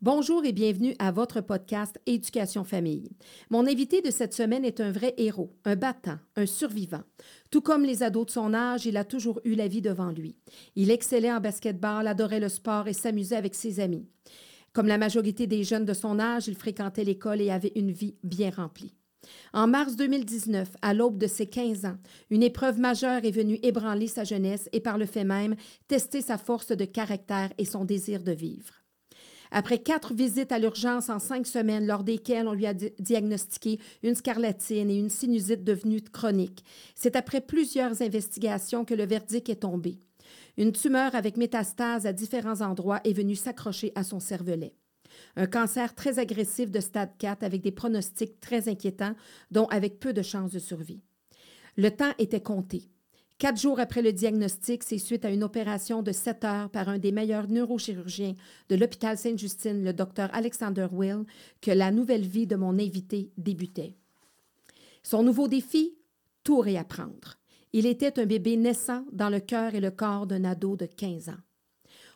Bonjour et bienvenue à votre podcast Éducation Famille. Mon invité de cette semaine est un vrai héros, un battant, un survivant. Tout comme les ados de son âge, il a toujours eu la vie devant lui. Il excellait en basketball, adorait le sport et s'amusait avec ses amis. Comme la majorité des jeunes de son âge, il fréquentait l'école et avait une vie bien remplie. En mars 2019, à l'aube de ses 15 ans, une épreuve majeure est venue ébranler sa jeunesse et par le fait même tester sa force de caractère et son désir de vivre. Après quatre visites à l'urgence en cinq semaines, lors desquelles on lui a diagnostiqué une scarlatine et une sinusite devenue chronique, c'est après plusieurs investigations que le verdict est tombé. Une tumeur avec métastase à différents endroits est venue s'accrocher à son cervelet. Un cancer très agressif de stade 4 avec des pronostics très inquiétants, dont avec peu de chances de survie. Le temps était compté. Quatre jours après le diagnostic, c'est suite à une opération de sept heures par un des meilleurs neurochirurgiens de l'hôpital Sainte-Justine, le docteur Alexander Will, que la nouvelle vie de mon invité débutait. Son nouveau défi, tout réapprendre. Il était un bébé naissant dans le cœur et le corps d'un ado de 15 ans.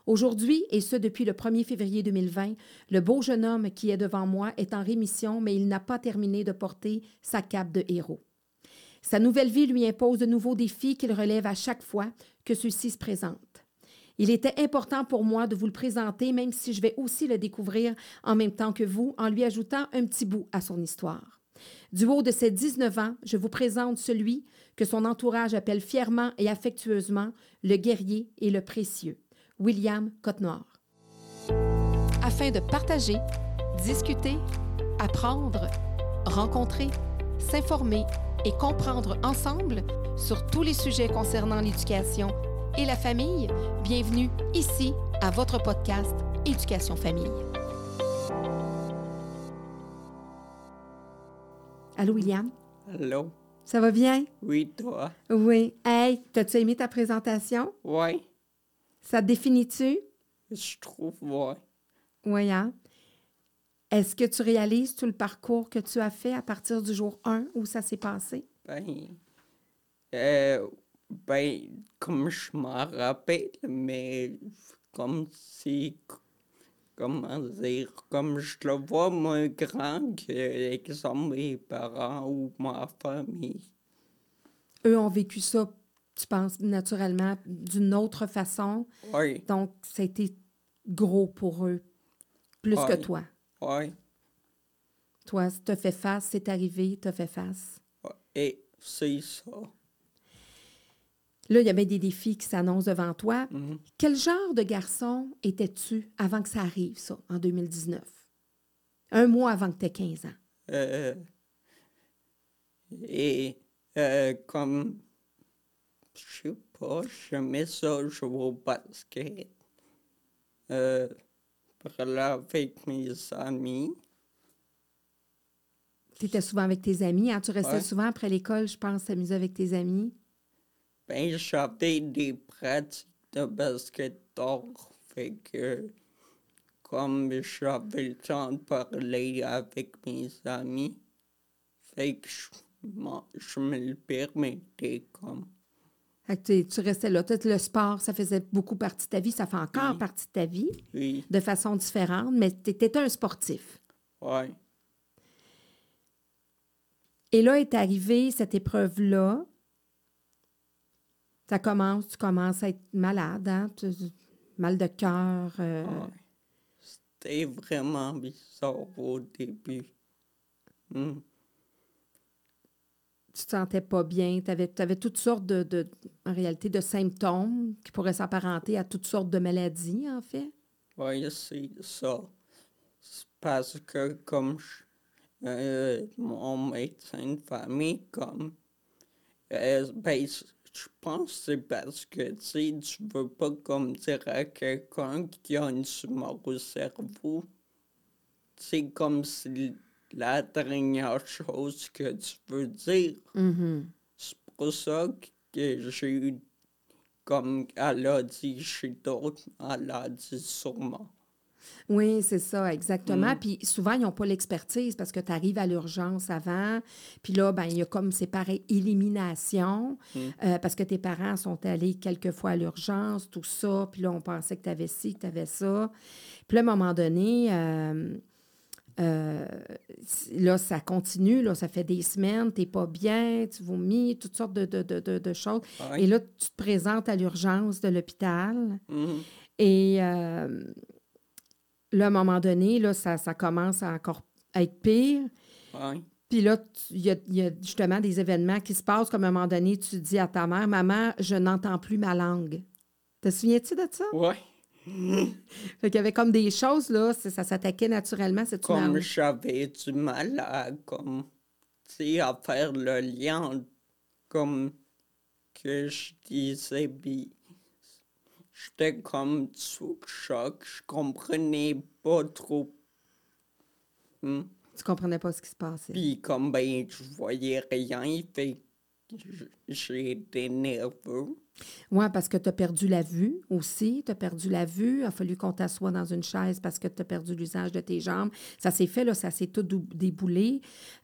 Aujourd'hui, et ce depuis le 1er février 2020, le beau jeune homme qui est devant moi est en rémission, mais il n'a pas terminé de porter sa cape de héros. Sa nouvelle vie lui impose de nouveaux défis qu'il relève à chaque fois que ceux-ci se présentent. Il était important pour moi de vous le présenter, même si je vais aussi le découvrir en même temps que vous, en lui ajoutant un petit bout à son histoire. Du haut de ses 19 ans, je vous présente celui que son entourage appelle fièrement et affectueusement le guerrier et le précieux, William Cotenoir. Afin de partager, discuter, apprendre, rencontrer, s'informer et comprendre ensemble sur tous les sujets concernant l'éducation et la famille, bienvenue ici à votre podcast Éducation Famille. Allô, William? Allô? Ça va bien? Oui, toi? Oui. Hey, t'as-tu aimé ta présentation? Oui. Ça te définit-tu? Je trouve, oui. Oui, hein? Est-ce que tu réalises tout le parcours que tu as fait à partir du jour 1 où ça s'est passé? Ben, euh, ben comme je m'en rappelle, mais comme si, comment dire, comme je le vois moins grand que, exemple, mes parents ou ma famille. Eux ont vécu ça, tu penses, naturellement, d'une autre façon. Oui. Donc, ça a été gros pour eux, plus que toi. Oui. Toi, tu as fait face, c'est arrivé, tu as fait face. Et c'est ça. Là, il y avait des défis qui s'annoncent devant toi. Mhm. Quel genre de garçon étais-tu avant que ça arrive, ça, en 2019? Un mois avant que tu aies 15 ans. Euh, et euh, comme, je sais pas, j'aimais ça jouer au basket. Euh, là avec mes amis. Tu étais souvent avec tes amis. Hein? Tu restais souvent après l'école, je pense, t'amuser avec tes amis? Ben, j'avais des pratiques de basket Fait que, comme j'avais le temps de parler avec mes amis, fait que je, me le permettais comme. Tu, restais là. le sport, ça faisait beaucoup partie de ta vie. Ça fait encore partie de ta vie. Oui. De façon différente, mais tu étais un sportif. Oui. Et là est arrivée cette épreuve-là. Ça commence, tu commences à être malade, hein? mal de cœur. Euh. C'était vraiment bizarre au début. Hmm. Tu te sentais pas bien. Tu avais, toutes sortes de, en réalité, de symptômes qui pourraient s'apparenter à toutes sortes de maladies, en fait? Oui, c'est ça. Parce que comme euh, mon médecin de famille comme euh, ben, je pense que c'est parce que tu tu veux pas comme dire à quelqu'un qui a une tumeur au cerveau. C'est comme si la dernière chose que tu veux dire. Mm-hmm. C'est pour ça que j'ai eu, comme elle a dit chez d'autres, elle a dit sûrement. Oui, c'est ça, exactement. Mm. Puis souvent, ils n'ont pas l'expertise parce que tu arrives à l'urgence avant. Puis là, ben, il y a comme, c'est pareil, élimination, Mm. euh, parce que tes parents sont allés quelques fois à l'urgence, tout ça. Puis là, on pensait que tu avais ci, que tu avais ça. Puis là, à un moment donné, euh, euh, là, ça continue, là, ça fait des semaines, tu n'es pas bien, tu vomis, toutes sortes de, de, de, de- choses. Ouais. Et là, tu te présentes à l'urgence de l'hôpital. Mhm. Et euh, là, à un moment donné, là, ça, ça commence à encore être pire. Ouais. Puis là, il y, y a justement des événements qui se passent, comme à un moment donné, tu dis à ta mère, Maman, je n'entends plus ma langue. Te souviens-tu de ça? Ouais. Fait qu'il y avait comme des choses, là, ça, s'attaquait naturellement, cette Comme j'avais du mal à, comme, tu sais, à faire le lien, comme, que je disais, puis j'étais comme sous choc, je comprenais pas trop. Hmm. Tu comprenais pas ce qui se passait. Puis comme, ben, je voyais rien, fait j'ai été nerveux. Oui, parce que tu as perdu la vue aussi. Tu as perdu la vue. Il a fallu qu'on t'assoie dans une chaise parce que tu as perdu l'usage de tes jambes. Ça s'est fait, là, ça s'est tout déboulé.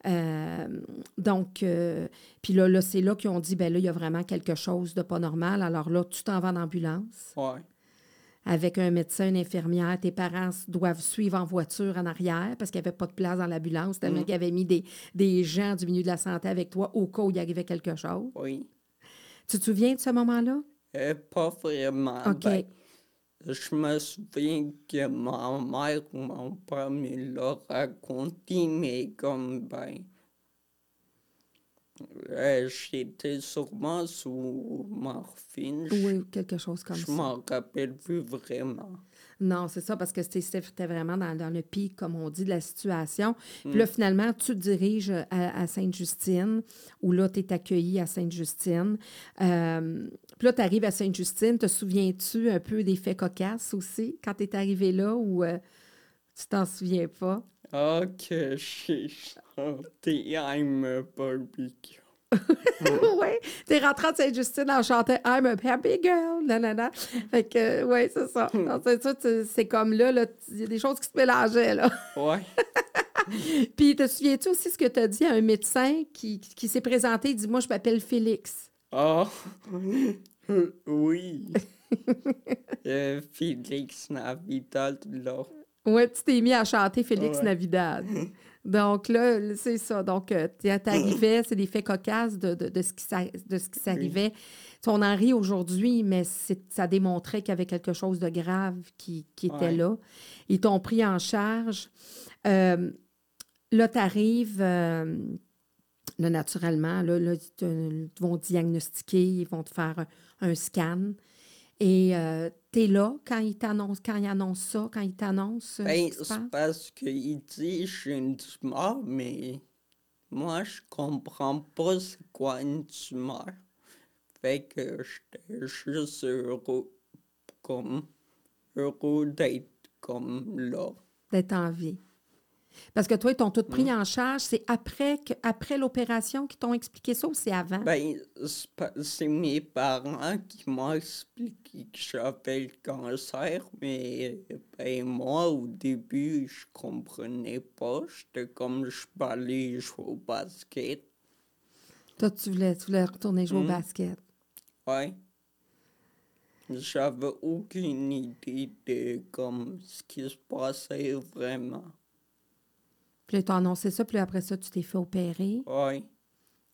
Euh, donc, euh, puis là, là c'est là qu'ils ont dit, ben là, il y a vraiment quelque chose de pas normal. Alors là, tu t'en vas en ambulance Ouais. Avec un médecin, une infirmière. Tes parents doivent suivre en voiture en arrière parce qu'il n'y avait pas de place dans l'ambulance. tellement qu'il y avait mis des, des gens du milieu de la santé avec toi au cas où il arrivait quelque chose. Oui. Tu te souviens de ce moment-là? Euh, pas vraiment. OK. ben, je me souviens que ma mère ou mon père me l'a raconté, mais comme, ben, euh, j'étais sûrement sous morphine. Je- Oui, quelque chose comme Je ça. m'en rappelle plus vraiment. Non, c'est ça, parce que c'était- vraiment dans, dans le pic, comme on dit, de la situation. Puis là, finalement, tu te diriges à, à Sainte-Justine, où là, tu es accueilli à Sainte-Justine. Euh, puis là, tu arrives à Sainte-Justine. Te souviens-tu un peu des faits cocasses aussi, quand tu es arrivé là, ou euh, tu t'en souviens pas? Ah, que j'ai chanté I'm a Barbecue. oui, tu es rentré à Sainte-Justine en chantant I'm a happy girl, nanana. Fait que, oui, c'est ça. Donc, c'est ça, c'est comme là, il y a des choses qui se mélangeaient, là. Ouais. Puis, te souviens-tu aussi ce que tu as dit à un médecin qui, qui s'est présenté? Il dit Moi, je m'appelle Félix? Ah, oui. Euh, Félix Navidad, là. Ouais, tu t'es mis à chanter Félix Ouais. Navidad. Donc là, c'est ça. Donc, euh, tu t'arrivais, c'est des faits cocasses de, de, de ce qui de ce qui s'arrivait. Tu sais, On en rit aujourd'hui, mais ça démontrait qu'il y avait quelque chose de grave qui, qui était là. Ils t'ont pris en charge. Euh, là, tu arrives, là, naturellement, là, là, ils te- vont diagnostiquer, ils vont te faire un, un scan. Et es là quand ils t'annoncent, quand ils annoncent ça, quand ils t'annoncent euh, Ben, ce c'est parce qu'il dit j'ai une tumeur, mais moi, je comprends pas c'est quoi une tumeur. Fait que j'étais juste heureux, comme, heureux d'être comme là. d'être en vie. Parce que toi, ils t'ont tout Mm. pris en charge. C'est après, que, après l'opération qu'ils t'ont expliqué ça ou c'est avant? Ben, c'est mes parents qui m'ont expliqué que j'avais le cancer, mais ben, moi, au début, je comprenais pas. J'étais comme, je peux aller jouer au basket. Toi, tu voulais, tu voulais retourner jouer au Mm. basket. Ouais. J'avais aucune idée de comme ce qui se passait vraiment. Puis là, ils t'ont annoncé ça, puis là, après ça, tu t'es fait opérer. Ouais.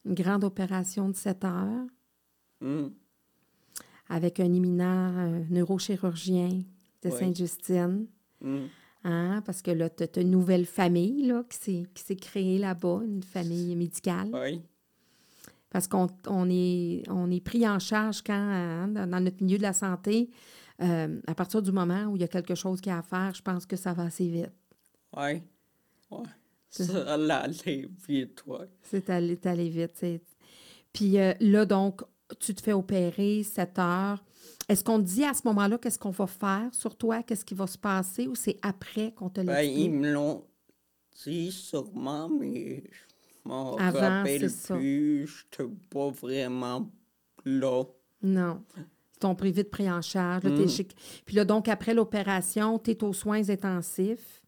Une grande opération de 7 heures Hmm. avec un éminent euh, neurochirurgien de Oui. Sainte-Justine. Hein, parce que là, tu as une nouvelle famille là, qui s'est créée là-bas, une famille médicale. Ouais. Parce qu'on on est, on est pris en charge quand, hein, dans notre milieu de la santé, euh, à partir du moment où il y a quelque chose qui a à faire, je pense que ça va assez vite. Ouais. Ouais. Ça allait vite, ouais. C'est allé, vite. c'est- Puis euh, là, donc, tu te fais opérer 7 heures. Est-ce qu'on te dit à ce moment-là qu'est-ce qu'on va faire sur toi, qu'est-ce qui va se passer, ou c'est après qu'on te Ben, ils me l'ont dit sûrement, mais je m'en rappelle plus. J'étais pas vraiment là. Non. Ils t'ont pris vite pris en charge. là, Mm. chez- Puis là, donc, après l'opération, tu es aux soins intensifs.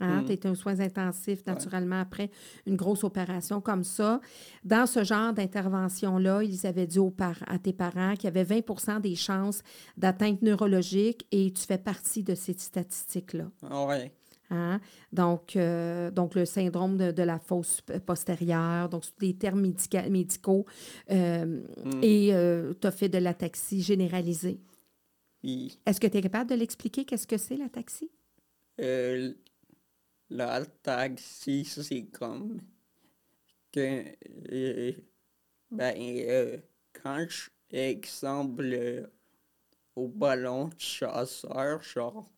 Hein? Mm. Tu es aux soins intensifs, naturellement, après une grosse opération comme ça. Dans ce genre d'intervention-là, ils avaient dit aux par- à tes parents qu'il y avait 20% des chances d'atteinte neurologique et tu fais partie de ces statistiques-là. Ouais. Hein? Donc, euh, donc, le syndrome de, de la fosse postérieure, donc, des termes médica- médicaux. euh, Mm. Et tu as fait de l'ataxie généralisée. Est-ce que tu es capable de l'expliquer? Qu'est-ce que c'est, l'ataxie? La taxi, c'est comme que, euh, ben, euh, quand je, exemple, au ballon chasseur, genre,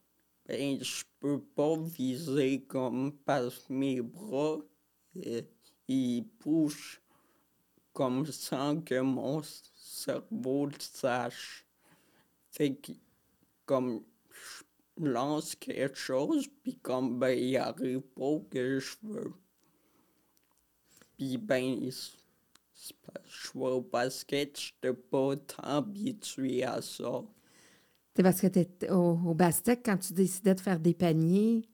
ben, je peux pas viser comme parce que mes bras, euh, ils bougent comme sans que mon cerveau le sache. Fait comme, lance quelque chose, puis comme, ben, il arrive pas que je veux. Puis, ben, c'est parce que je vois au basket, pas habitué à ça. C'est parce que tu au, au Bastec, quand tu décidais de faire des paniers,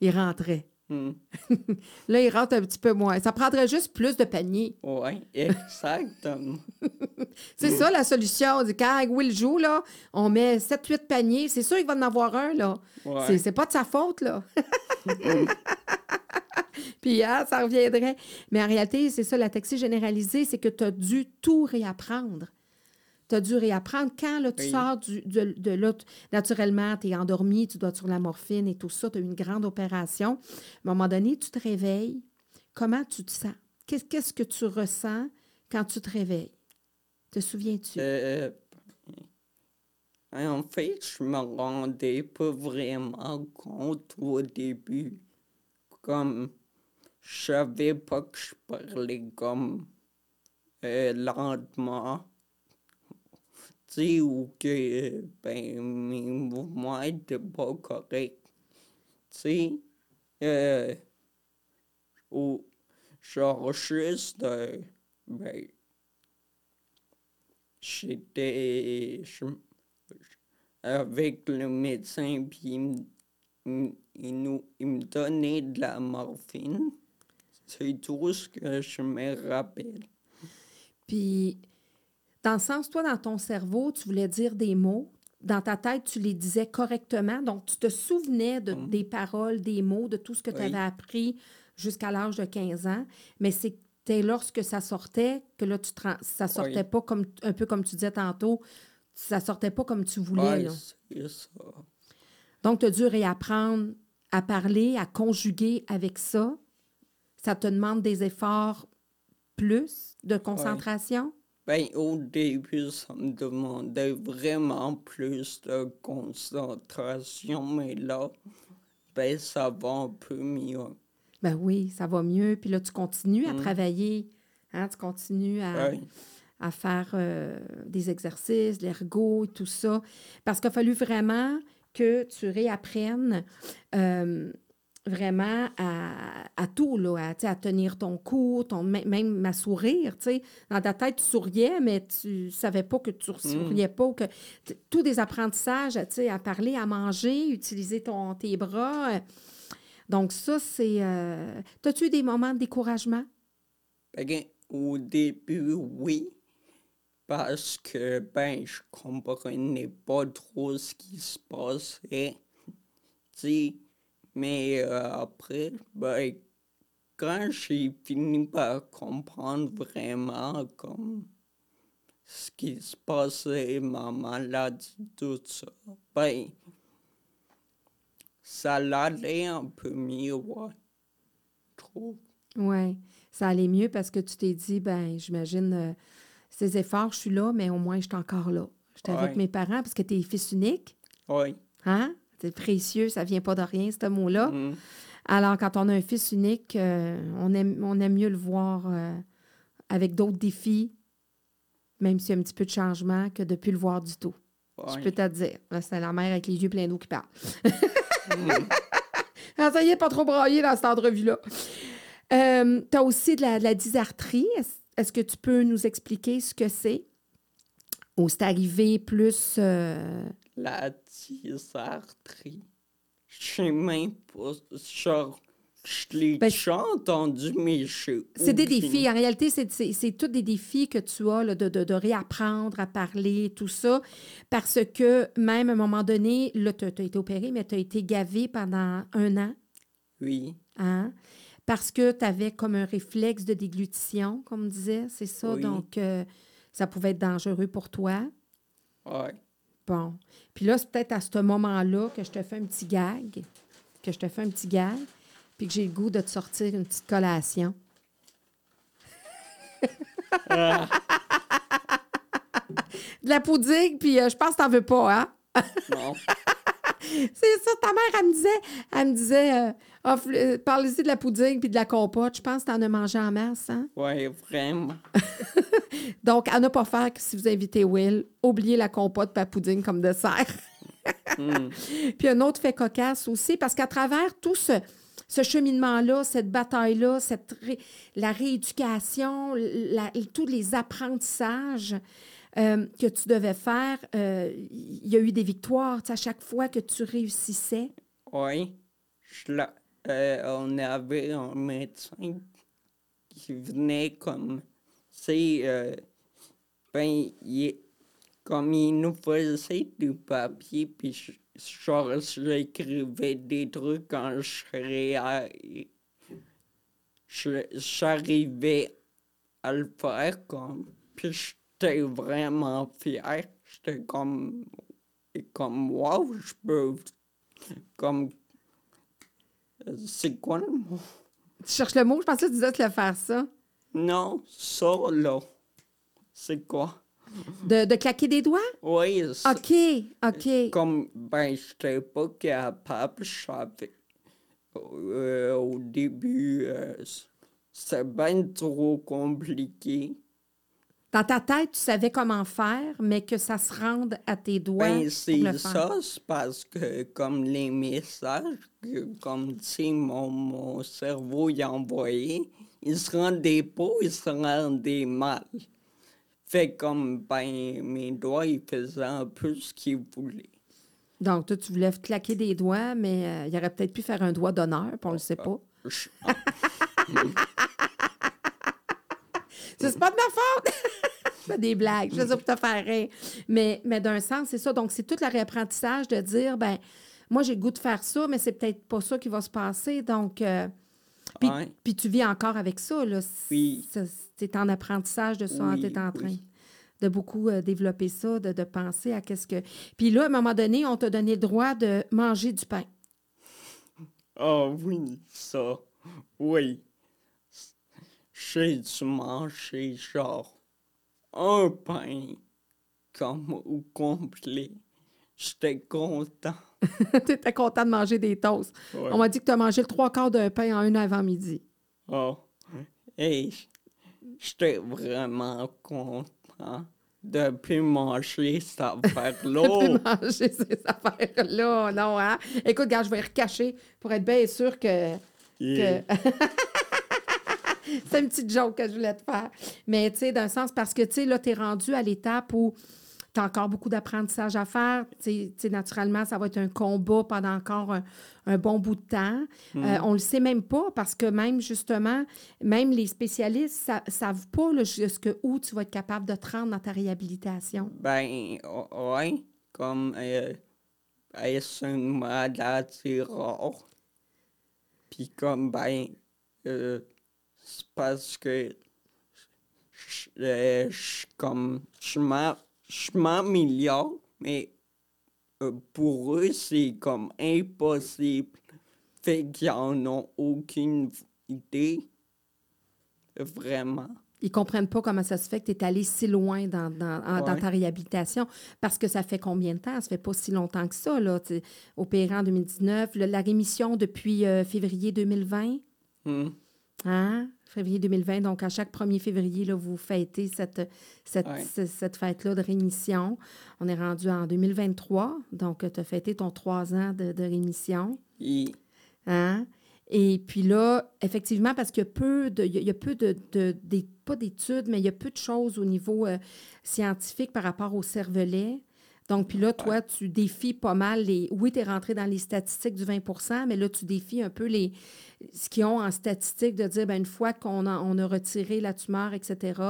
il rentrait. Hmm. Là, il rentre un petit peu moins. Ça prendrait juste plus de paniers. Ouais, exactement. C'est ça la solution. Quand Will joue, là, on met 7-8 paniers. C'est sûr qu'il va en avoir un, là. Ouais. C'est- C'est pas de sa faute, là. Puis, hein, ça reviendrait. Mais en réalité, c'est ça, la taxi généralisée, c'est que tu as dû tout réapprendre. Tu as dû réapprendre. Quand là, tu Oui. sors du- de, de là, tu- naturellement, tu es endormi, tu dois être sur la morphine et tout ça, tu as eu une grande opération. À un moment donné, tu te réveilles. Comment tu te sens? Qu'est- Qu'est-ce que tu ressens quand tu te réveilles? Te souviens-tu? Euh, en fait, je me rendais pas vraiment compte au début. Comme, je savais pas que je parlais comme euh, lentement. Sais, ou que ben, mes mouvements étaient pas corrects. Tu sais, euh, ou genre juste, euh, ben, j'étais avec le médecin, puis il- il nous, il me donnait de la morphine. C'est tout ce que je me rappelle. Puis, dans le sens, toi, dans ton cerveau, tu voulais dire des mots. Dans ta tête, tu les disais correctement. Donc, tu te souvenais de, des paroles, des mots, de tout ce que tu Oui. avais appris jusqu'à l'âge de 15 ans. Mais c'était lorsque ça sortait que là, tu te ça sortait Oui. pas comme, un peu comme tu disais tantôt, ça sortait pas comme tu voulais. Là. ça. Donc, tu as dû réapprendre à parler, à conjuguer avec ça. Ça te demande des efforts plus de concentration? Ben, au début, ça me demandait vraiment plus de concentration, mais là, ben, ça va un peu mieux. Ben oui, ça va mieux. Puis là, tu continues à Mm. travailler. Hein, tu continues à, à faire euh, des exercices, l'ergot et tout ça. Parce qu'il a fallu vraiment que tu réapprennes euh, vraiment à, à tout, là, à, tenir ton coup, ton, mê- même à sourire. Dans ta tête, tu souriais, mais tu savais pas que tu souriais pas. Que, tous des apprentissages, à parler, à manger, utiliser ton, tes bras. euh. Donc ça, c'est... euh, T'as-tu eu des moments de découragement? Au début, oui, parce que, ben, je comprenais pas trop ce qui se passait. Tu sais, mais euh, après, ben, quand j'ai fini par comprendre vraiment comme ce qui se passait, ma maladie, tout ça, ben, ça allait un peu mieux, ouais. Je trouve. Oui, ça allait mieux parce que tu t'es dit, ben, j'imagine, euh, ces efforts, je suis là, mais au moins, je suis encore là. J'étais avec mes parents parce que tu es fils unique, Oui. hein? C'est précieux, ça vient pas de rien, ce mot-là. Mm. Alors, quand on a un fils unique, euh, on, aime, on aime mieux le voir euh, avec d'autres défis, même s'il y a un petit peu de changement, que de ne plus le voir du tout. Je peux te dire. Là, C'est la mère avec les yeux pleins d'eau qui parle. Mm. Ah, ça y est, pas trop braillé dans cette entrevue-là. Euh, tu as aussi de la, de la dysarthrie. Est-ce est-ce que tu peux nous expliquer ce que c'est? Ou c'est arrivé plus. euh, La dysarthrie. Je sais même pas. Genre, je l'ai Ben, déjà entendu, mais je C'est des défis. En réalité, c'est- tous des défis que tu as là, de, de- de réapprendre à parler, tout ça. Parce que même à un moment donné, là, tu as, été opéré, mais tu as été gavé pendant un an. Oui, Hein? Parce que tu avais comme un réflexe de déglutition, comme on disait, c'est ça? Oui. Donc, euh, ça pouvait être dangereux pour toi. ouais. Bon. Puis là, c'est peut-être à ce moment-là que je te fais un petit gag, que je te fais un petit gag, puis que j'ai le goût de te sortir une petite collation. de la pudding, puis euh, je pense que t'en veux pas, hein? Non. C'est ça, ta mère, elle me disait, elle me disait, euh, Ah, euh, parlez-y de la pudding puis de la compote. Je pense que t'en as mangé en masse, hein? Ouais, vraiment. Donc, à ne pas faire que si vous invitez Will, oubliez la compote pudding comme dessert. Hmm. Puis un autre fait cocasse aussi, parce qu'à travers tout ce, ce cheminement-là, cette bataille-là, cette ré- la rééducation, la- tous les apprentissages euh, que tu devais faire, euh, il y a eu des victoires à chaque fois que tu réussissais. Oui. Euh, on avait un médecin qui venait comme. C'est. euh, ben, comme il nous faisait du papier, puis je- j'écrivais des trucs quand J'arrivais à le faire comme. Puis j'étais vraiment fier. J'étais comme. Comme, wow, je peux. Comme. C'est quoi le mot? Tu cherches le mot? Je pensais que tu disais de le faire ça. Non, ça là. C'est quoi? De, de claquer des doigts? Oui, c'est OK, OK. comme, ben, j'étais pas capable, je savais. Euh, au début, euh, c'était bien trop compliqué. Dans ta tête, tu savais comment faire, mais que ça se rende à tes doigts. Ben, pour le c'est ça, c'est parce que, comme les messages, que, comme, sais, mon, mon cerveau y envoyait, ils se rendaient pas, ils se rendaient mal. Fait comme, ben, mes doigts, ils faisaient un peu ce qu'ils voulaient. Donc, toi, tu voulais claquer des doigts, mais euh, il aurait peut-être pu faire un doigt d'honneur, puis on le sait pas. Ça, C'est pas de ma faute! fais des blagues, je fais ça pour te faire rire. Mais, mais d'un sens, c'est ça. Donc, c'est tout le réapprentissage de dire, ben moi, j'ai le goût de faire ça, mais c'est peut-être pas ça qui va se passer. Donc, euh, puis, tu vis encore avec ça, là. Oui. C'est en apprentissage de ça, hein, Oui, tu es en train oui. de beaucoup euh, développer ça, de, de penser à qu'est-ce que... Puis là, à un moment donné, on t'a donné le droit de manger du pain. Ah oui, ça. Oui. J'ai dû manger genre un pain comme au complet. J'étais content. tu étais content de manger des toasts. Ouais. On m'a dit que tu as mangé le trois quarts d'un pain en une avant-midi. Oh. Et j'étais vraiment content de plus manger cette affaire-là. Plus manger ces affaires-là, non, hein? Écoute, gars, je vais y recacher pour être bien sûr que... Yeah. que- C'est une petite joke que je voulais te faire. Mais, tu sais, d'un sens, parce que, tu sais, là, tu es rendu à l'étape où tu as encore beaucoup d'apprentissage à faire. Tu sais- tu sais, naturellement, ça va être un combat pendant encore un, un bon bout de temps. Euh, on le sait même pas parce que même, justement, même les spécialistes ne savent pas jusqu'où tu vas être capable de te rendre dans ta réhabilitation. Ben, o- ouais, comme euh, est-ce une maladie rare? Puis comme, ben, euh, c'est parce que je, euh, je- comme, je m'a- je m'améliore, mais euh, pour eux, c'est comme impossible. Fait qu'ils en ont aucune idée. Vraiment. Ils comprennent pas comment ça se fait que tu es allé si loin dans, dans, en- dans Ouais. ta réhabilitation. Parce que ça fait combien de temps? Ça fait pas si longtemps que ça, là. Opéré en 2019. Le- la rémission depuis euh, février 2020. Hmm. Hein? Février 2020. Donc, à chaque 1er février, là, vous fêtez cette, cette, Ouais. cette fête-là de rémission. On est rendu en 2023. Donc, tu as fêté ton trois ans de, de rémission. Et- Hein? Et puis là, effectivement, parce qu'il y a peu de, il y a peu de, pas d'études, mais il y a peu de choses au niveau euh, scientifique par rapport au cervelet. Donc, puis là, toi, tu défies pas mal les. Oui, tu es rentré dans les statistiques du 20% mais là, tu défies un peu les ce qu'ils ont en statistique de dire, ben, une fois qu'on a, on a retiré la tumeur, etc.,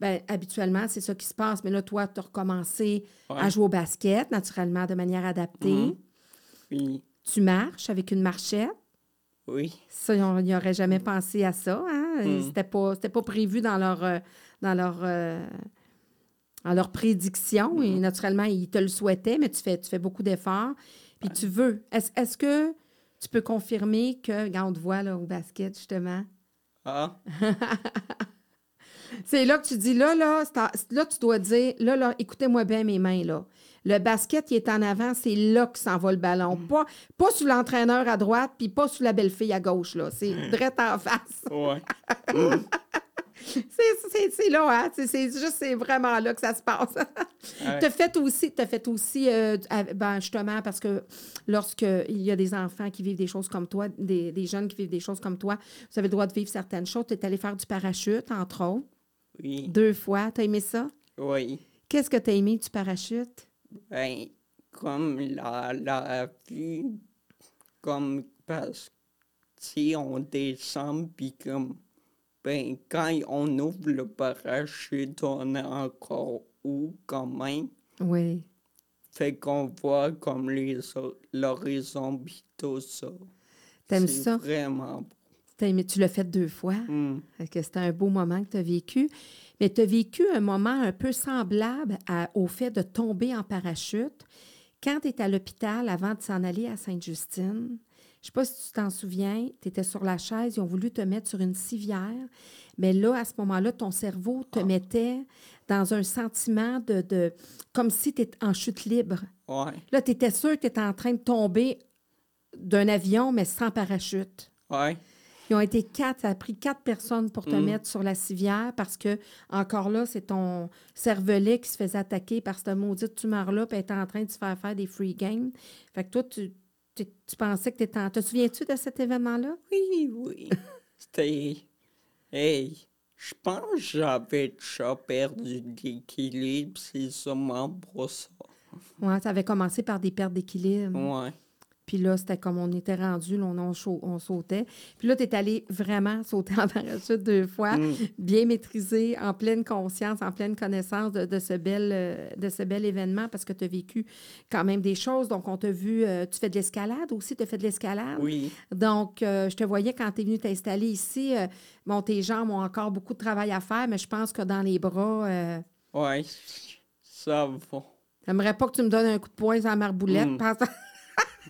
ben, habituellement, c'est ça qui se passe. Mais là, toi, tu as recommencé à jouer au basket, naturellement, de manière adaptée. Mhm. Oui, Tu marches avec une marchette. oui, Ça, on n'y aurait jamais pensé à ça. Hein? Mm. C'était pas, c'était pas prévu dans leur, euh, dans leur, euh, dans leur prédiction. Et naturellement, ils te le souhaitaient, mais tu fais, tu fais beaucoup d'efforts. Puis tu veux. Est-ce, est-ce que tu peux confirmer que, quand on te voit là, au basket, justement, ah, c'est là que tu dis, là, là, en- là, tu dois dire, là, là, écoutez-moi bien mes mains, là. Le basket qui est en avant, c'est là que s'en va le ballon. Pas, pas sous l'entraîneur à droite, puis pas sous la belle-fille à gauche, là. C'est direct en face. ouais, C'est- C'est c'est là, hein? C'est- C'est juste, c'est vraiment là que ça se passe. Ouais. T'as fait aussi, t'as fait aussi euh, ben, justement, parce que lorsqu'il y a des enfants qui vivent des choses comme toi, des, des jeunes qui vivent des choses comme toi, vous avez le droit de vivre certaines choses. Tu es allé faire du parachute, entre autres, oui, deux fois. T'as aimé ça? oui. Qu'est-ce que t'as aimé du parachute? Ben, comme la, la vue, comme parce que si on descend, puis comme, ben, quand on ouvre le parachute, on est encore haut quand même? Oui. Fait qu'on voit comme l'horizon, puis tout ça. T'aimes ça? vraiment beau. Tu l'as fait deux fois? Fait que c'était un beau moment que tu as vécu. Mais tu as vécu un moment un peu semblable à- au fait de tomber en parachute quand tu es à l'hôpital avant de s'en aller à Sainte-Justine. Je sais pas si tu t'en souviens, tu étais sur la chaise, ils ont voulu te mettre sur une civière, mais là, à ce moment-là, ton cerveau te mettait dans un sentiment de, de comme si tu étais en chute libre. Ouais, Là, tu étais sûr que tu étais en train de tomber d'un avion, mais sans parachute. ouais, Ils ont été quatre, ça a pris quatre personnes pour te Mm. mettre sur la civière parce que, encore là, c'est ton cervelet qui se faisait attaquer par cette maudite tumeur-là, puis elle était en train de se faire faire des free games. Fait que toi, tu, tu, tu pensais que tu étais en. Te souviens-tu de cet événement-là? oui, oui. C'était. Hey, je pense que j'avais déjà perdu l'équilibre, c'est sûrement pour ça. Ouais, ça avait commencé par des pertes d'équilibre. Ouais, Puis là, c'était comme on était rendu, là, on, on sautait. Puis là, tu es allé vraiment sauter en parachute deux fois, Mm. bien maîtrisé, en pleine conscience, en pleine connaissance de, de ce, bel, euh, de ce bel événement parce que tu as vécu quand même des choses. Donc, on t'a vu, euh, tu fais de l'escalade aussi, tu as fait de l'escalade? oui, Donc, euh, je te voyais quand tu es venu t'installer ici. euh, bon, tes jambes ont encore beaucoup de travail à faire, mais je pense que dans les bras, ouais, ça va. j'aimerais pas que tu me donnes un coup de poing dans la marboulette. Mm. Pense-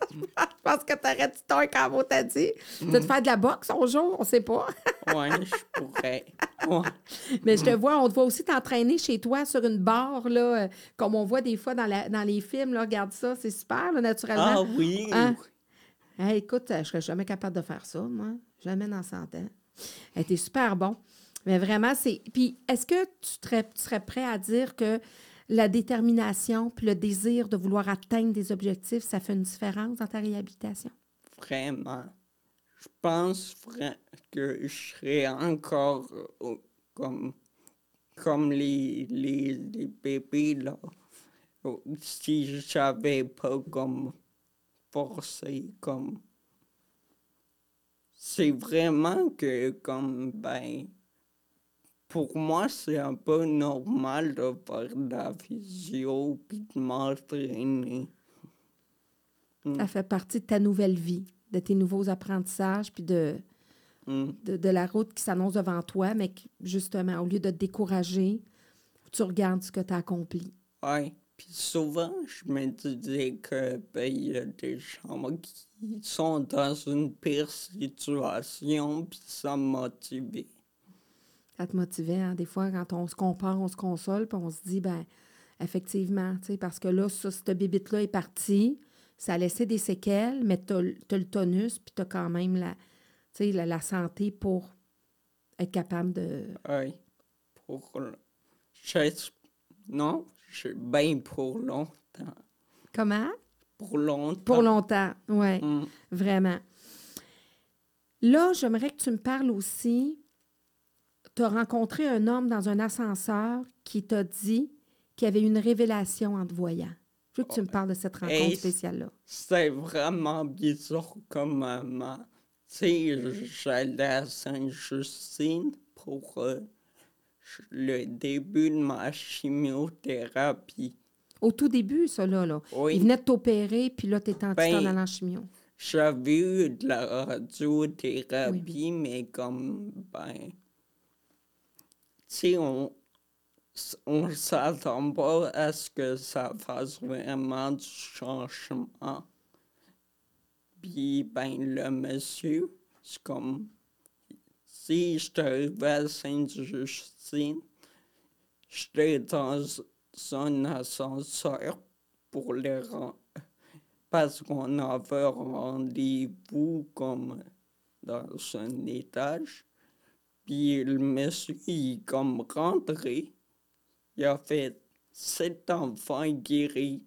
Je pense que t'aurais du tort quand on t'a dit. Tu vas te faire de la boxe un jour, on sait pas. Ouais, je pourrais. Ouais, Mais je te vois, on te voit aussi t'entraîner chez toi sur une barre, là, euh, comme on voit des fois dans, la- dans les films. Là, regarde ça, c'est super, là, Ah naturellement. oui, Hein? Hey, écoute, je serais jamais capable de faire ça, moi. Jamais dans 100 ans. Elle était super bon. Mais vraiment, c'est. Puis, est-ce que tu serais prêt à dire que la détermination puis le désir de vouloir atteindre des objectifs, ça fait une différence dans ta réhabilitation? vraiment. Je pense que je serais encore euh, comme, comme les, les, les bébés, là. Euh, Si j'avais pas comme forcé, comme. C'est vraiment que, comme, ben. Pour moi, c'est un peu normal de faire de la physio puis de m'entraîner. Ça fait partie de ta nouvelle vie, de tes nouveaux apprentissages, puis de, Mm. de, de la route qui s'annonce devant toi, mais qui, justement, au lieu de te décourager, tu regardes ce que tu as accompli. Ouais. Puis souvent, je me disais que ben, il y a des gens qui sont dans une pire situation, puis ça me motivait. Ça te motivait, hein? Des fois, quand on se compare, on se console, puis on se dit, ben effectivement, tu sais, parce que là, ça, cette bébite-là est partie, ça a laissé des séquelles, mais tu as, le tonus, puis tu as quand même la, la, la santé pour être capable de. Ouais. Pour. je- Non, je bien pour longtemps. Comment? Pour longtemps. Pour longtemps, oui, Mm. vraiment. Là, j'aimerais que tu me parles aussi. Tu as rencontré un homme dans un ascenseur qui t'a dit qu'il y avait une révélation en te voyant. Je veux que tu me parles de cette rencontre Hey, spéciale-là. C'est vraiment bizarre comme maman. Tu sais, j'allais à Sainte-Justine pour euh, le début de ma chimiothérapie. Au tout début, ça, là. là. Oui. Il venait de t'opérer, puis là, tu étais en Ben, en allant en chimio. J'avais eu de la radiothérapie, mais comme, ben, sais, on, on s'attend pas à ce que ça fasse vraiment du changement. Puis, ben, le monsieur, c'est comme, si je arrivé à Sainte-Justine, j'étais dans un ascenseur pour les parce qu'on avait rendez-vous comme dans un étage. Puis le monsieur, il est comme rentré. Il a fait cet enfant guéri,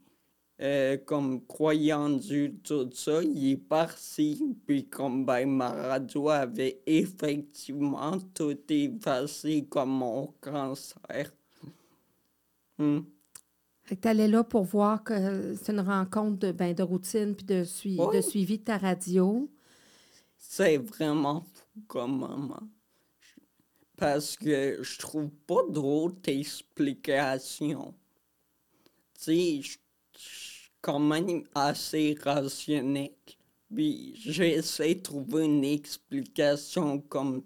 euh, comme croyant Dieu, tout ça. Il est parti. Puis comme ben, ma radio avait effectivement tout effacé comme mon cancer. Hmm. Fait que tu allais là pour voir que c'est une rencontre de, ben, de routine puis de, sui- de suivi de ta radio. C'est vraiment fou comme maman. Parce que je trouve pas d'autres explications. Tu sais, je suis quand même assez rationnel. Puis j'essaie de trouver une explication comme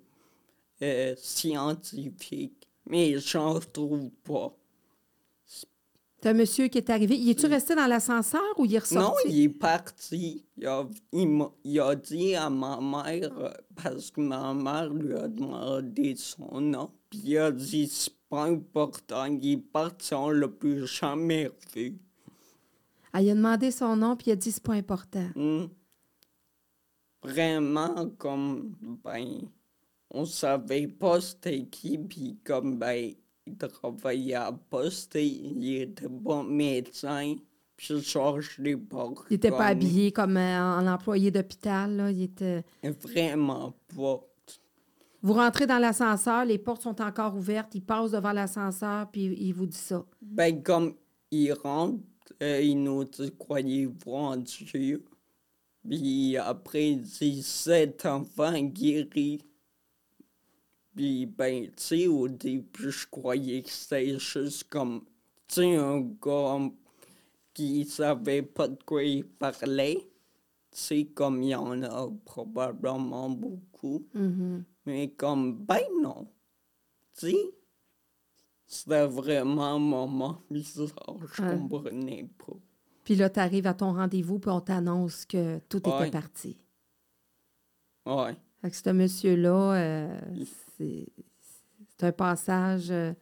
euh, scientifique. Mais j'en trouve pas. Un monsieur qui est arrivé. Il est-tu resté dans l'ascenseur ou il est Non, ressorti? il est parti. Il a, il m'a- il a dit à ma mère, euh, parce que ma mère lui a demandé son nom, puis il a dit c'est pas important, il est parti, on l'a plus jamais revu. Ah, il a demandé son nom puis il a dit c'est pas important. Hmm. Vraiment, comme, ben, on savait pas c'était qui, puis comme, ben, il travaillait à poste, il était bon médecin, puis genre, je l'ai pas Il n'était pas habillé comme euh, en employé d'hôpital. là. Il était... Vraiment pas. Vous rentrez dans l'ascenseur, les portes sont encore ouvertes, il passe devant l'ascenseur puis il vous dit ça. Ben, comme il rentre, euh, il nous dit Croyez-vous en Dieu Puis après, il dit Cet enfant guéri. Puis, ben, tu sais, au début, je croyais que c'était juste comme, tu sais, un gars qui savait pas de quoi il parlait. Tu sais, comme il y en a probablement beaucoup. Mhm. Mais comme, ben non. Tu sais, c'était vraiment un moment bizarre. Je Ouais. comprenais pas. Puis là, tu arrives à ton rendez-vous puis on t'annonce que tout était parti. Ouais. Fait que ce monsieur-là, euh, c'est c'est un passage euh,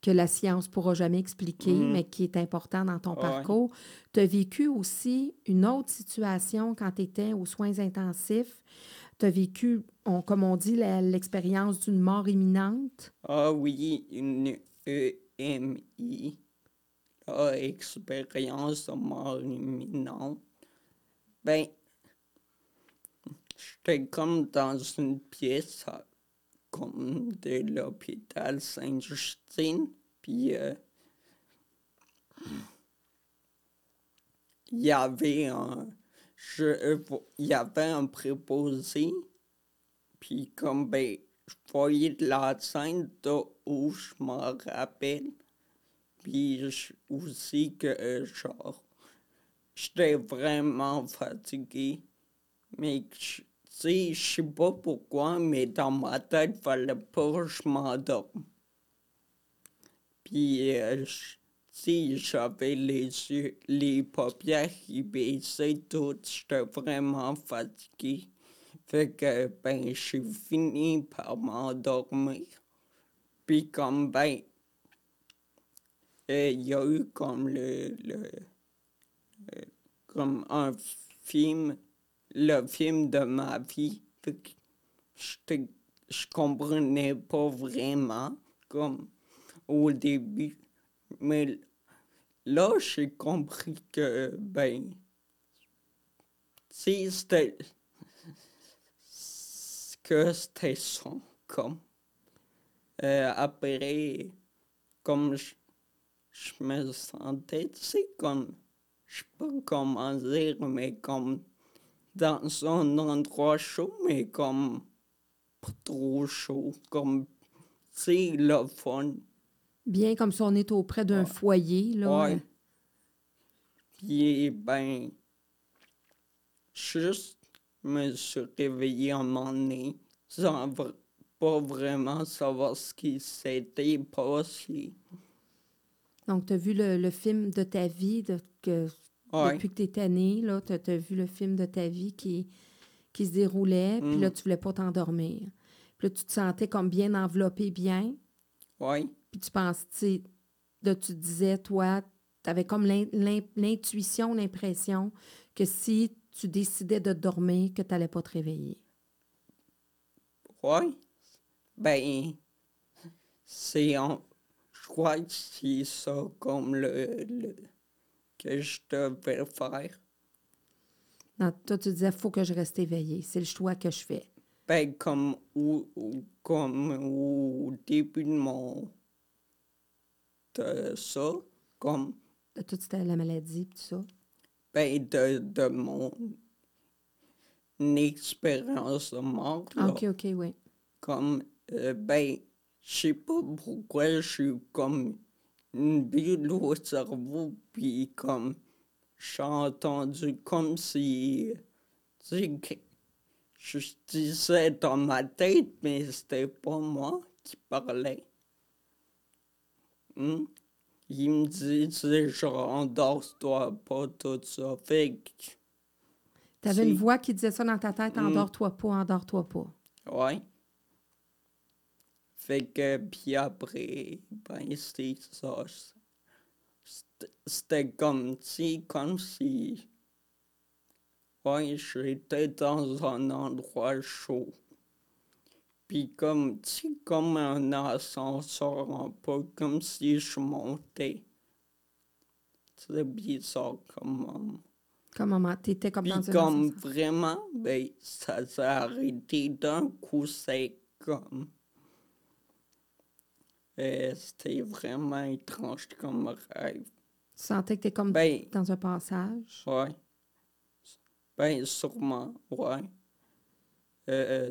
que la science ne pourra jamais expliquer, Mhm. mais qui est important dans ton parcours. Tu as vécu aussi une autre situation quand tu étais aux soins intensifs. Tu as vécu, on- comme on dit, la- l'expérience d'une mort imminente. Ah oui, une EMI. Expérience de mort imminente. Ben, j'étais comme dans une pièce comme de l'hôpital Sainte-Justine, puis euh, il y avait un, je, euh, y avait un préposé, puis comme ben, je voyais la scène de où je m'en rappelle. Puis aussi que, euh, genre, j'étais vraiment fatigué. Mais, sais, je sais pas pourquoi, mais dans ma tête, fallait pas que je m'endorme. Puis, euh, sais, j'avais les yeux, les paupières qui baissaient toutes. J'étais vraiment fatigué. Fait que, ben, j'ai fini par m'endormir. Puis, comme, ben, euh, il y a eu comme le, le euh, comme un film, le film de ma vie. J'étais- je comprenais pas vraiment, comme au début. Mais là, j'ai compris que, ben, sais, c'était que c'était ça, comme. Euh, après, comme je, je me sentais, tu sais, comme, je sais pas comment dire, mais comme dans un endroit chaud, mais comme pas trop chaud, comme, sais, le fun. Bien comme si on est auprès d'un foyer, là. Ouais. Puis, ben, juste me suis réveillé un moment donné sans pas vraiment savoir ce qui s'était passé. Donc, tu as vu le, le film de ta vie de, que, Ouais. depuis que tu étais né, là, tu as, vu le film de ta vie qui, qui se déroulait, puis Mm. là, tu voulais pas t'endormir. Puis là, tu te sentais comme bien enveloppé, bien, Ouais. puis tu penses, tu là, tu disais, toi, tu avais comme l'in- l'in- l'intuition, l'impression que si tu décidais de dormir, que tu n'allais pas te réveiller. Ouais. Ben, c'est. Je crois que c'est ça comme le, le- que je devais faire. Non, toi, tu disais, faut que je reste éveillé. C'est le choix que je fais. Ben, comme au, comme au début de mon... de ça, comme... De toute la maladie, tout ça. Ben, de, de mon expérience de mort, là. OK, OK, oui. Comme, euh, ben, je sais pas pourquoi je suis comme au cerveau, puis comme, j'ai entendu comme si, tu sais, je disais dans ma tête, mais c'était pas moi qui parlais. Hmm? Il me disait, genre, endors-toi pas, tout ça. Fait que, Tu avais une voix qui disait ça dans ta tête, Mm. endors-toi pas, endors-toi pas. Ouais. Fait que, puis après, ben, c'est ça. C'était- C'était comme, sais, comme si. Ouais, j'étais dans un endroit chaud. Puis comme, sais, comme un ascenseur, un peu comme si je montais. C'est bizarre comme. Comme moment, t'étais comme dans un comme ascenseur. vraiment, ben, ça s'est arrêté d'un coup sec, comme. Euh, C'était vraiment étrange comme rêve. Tu sentais que t'es comme Ben, dans un passage? ouais. Ben, sûrement, ouais. Euh,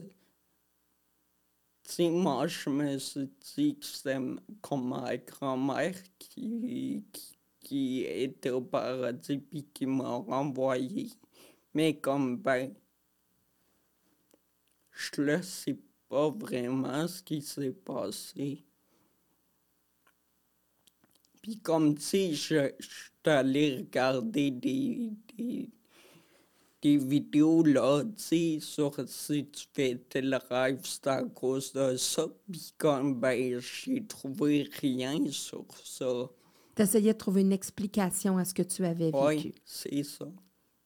tu sais, moi, je me suis dit que c'était m- comme ma grand-mère qui, qui, qui était au paradis puis qui m'a renvoyé. Mais comme, ben, je ne sais pas vraiment ce qui s'est passé. Puis comme, tu sais, je, je suis allé regarder des, des, des vidéos là, tu sais, sur si tu fais tel rêve, c'est à cause de ça. Puis comme, ben, j'ai trouvé rien sur ça. T'essayais de trouver une explication à ce que tu avais vécu. Oui, c'est ça.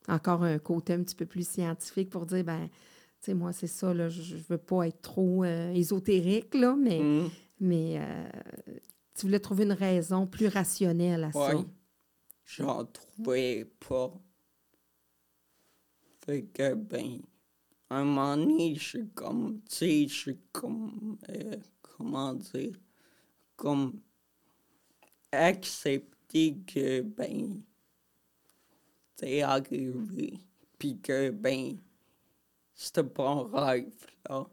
Encore un côté un petit peu plus scientifique pour dire, ben, tu sais, moi, c'est ça, là, je, je veux pas être trop euh, ésotérique, là, mais, Hmm, mais euh, tu voulais trouver une raison plus rationnelle à ça. ouais. J'en trouvais pas. Fait que, ben, un moment je suis comme, tu sais, je suis comme, euh, comment dire, comme accepter que, ben, c'est arrivé, puis que, ben, c'était pas un rêve, là.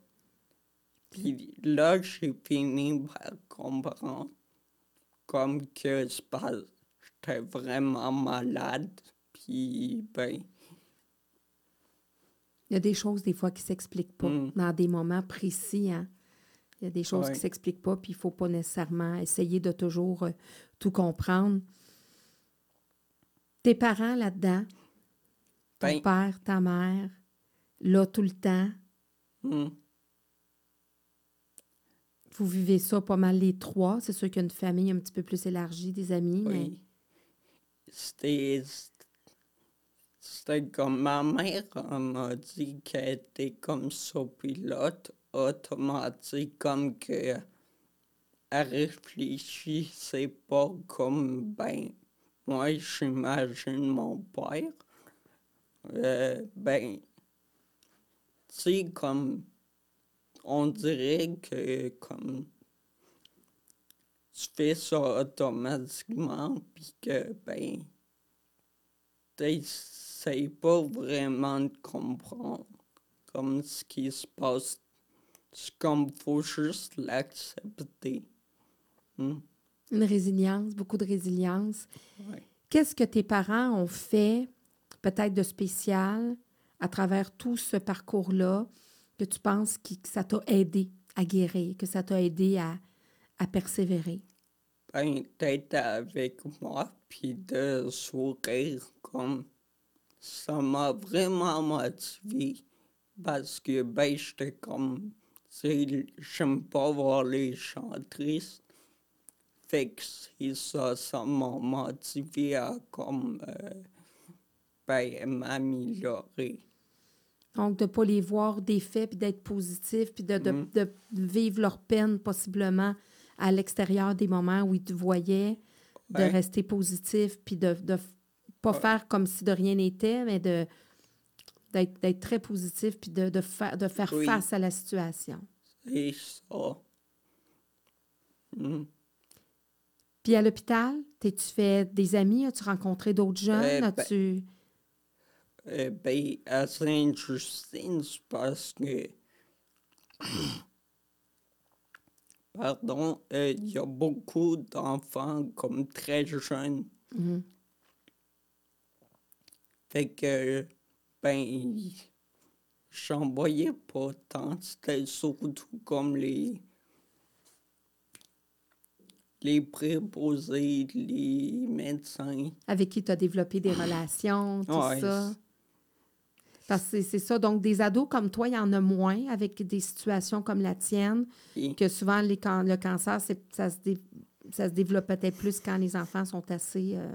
Puis là, j'ai fini par comprendre, comme que c'est pas, j'étais vraiment malade, puis, ben, Il y a des choses, des fois, qui s'expliquent pas Mm. dans des moments précis. Hein? Il y a des choses Ouais. qui s'expliquent pas, puis il faut pas nécessairement essayer de toujours euh, tout comprendre. Tes parents là-dedans, ton Ben- père, ta mère, là tout le temps, hmm, vous vivez ça pas mal les trois. C'est sûr qu'il y a une famille un petit peu plus élargie, des amis, mais oui. C'était, c'était comme ma mère m'a dit qu'elle était comme ça pilote automatique, comme que elle réfléchissait pas comme ben moi j'imagine mon père. Euh, ben tu sais comme on dirait que comme tu fais ça automatiquement, puis que, ben, t'essayes pas vraiment de comprendre comme ce qui se passe. C'est comme, faut juste l'accepter. Hmm. Une résilience, beaucoup de résilience. Ouais. Qu'est-ce que tes parents ont fait, peut-être de spécial, à travers tout ce parcours-là, que tu penses qui- que ça t'a aidé à guérir, que ça t'a aidé à, à persévérer? Ben, d'être avec moi, puis de sourire comme ça m'a vraiment motivé parce que ben j'étais comme j'aime pas voir les gens tristes fait que ça ça m'a motivé à comme euh, ben m'améliorer Donc, de ne pas les voir défaits, puis d'être positif, puis de, de- de vivre leur peine possiblement à l'extérieur des moments où ils te voyaient, de Ouais. rester positif, puis de ne pas Ouais. faire comme si de rien n'était, mais de d'être très positif, puis de, de, faire, de faire Oui. face à la situation. c'est ça Hmm. Puis à l'hôpital, t'es-tu fait des amis? As-tu rencontré d'autres jeunes? Euh, ben- As-tu... Euh, ben, à Sainte-Justine, c'est parce que. Pardon, euh, il y a beaucoup d'enfants comme très jeunes. Mhm. Fait que, ben, j'en voyais pas tant. C'était surtout comme les. Les préposés, les médecins. avec qui tu as développé des relations, tout Ouais, ça. C'est- Parce que c'est- c'est ça. Donc, des ados comme toi, il y en a moins avec des situations comme la tienne, que souvent, les can- le cancer, ça se, dé- ça se développe peut-être plus quand les enfants sont assez euh,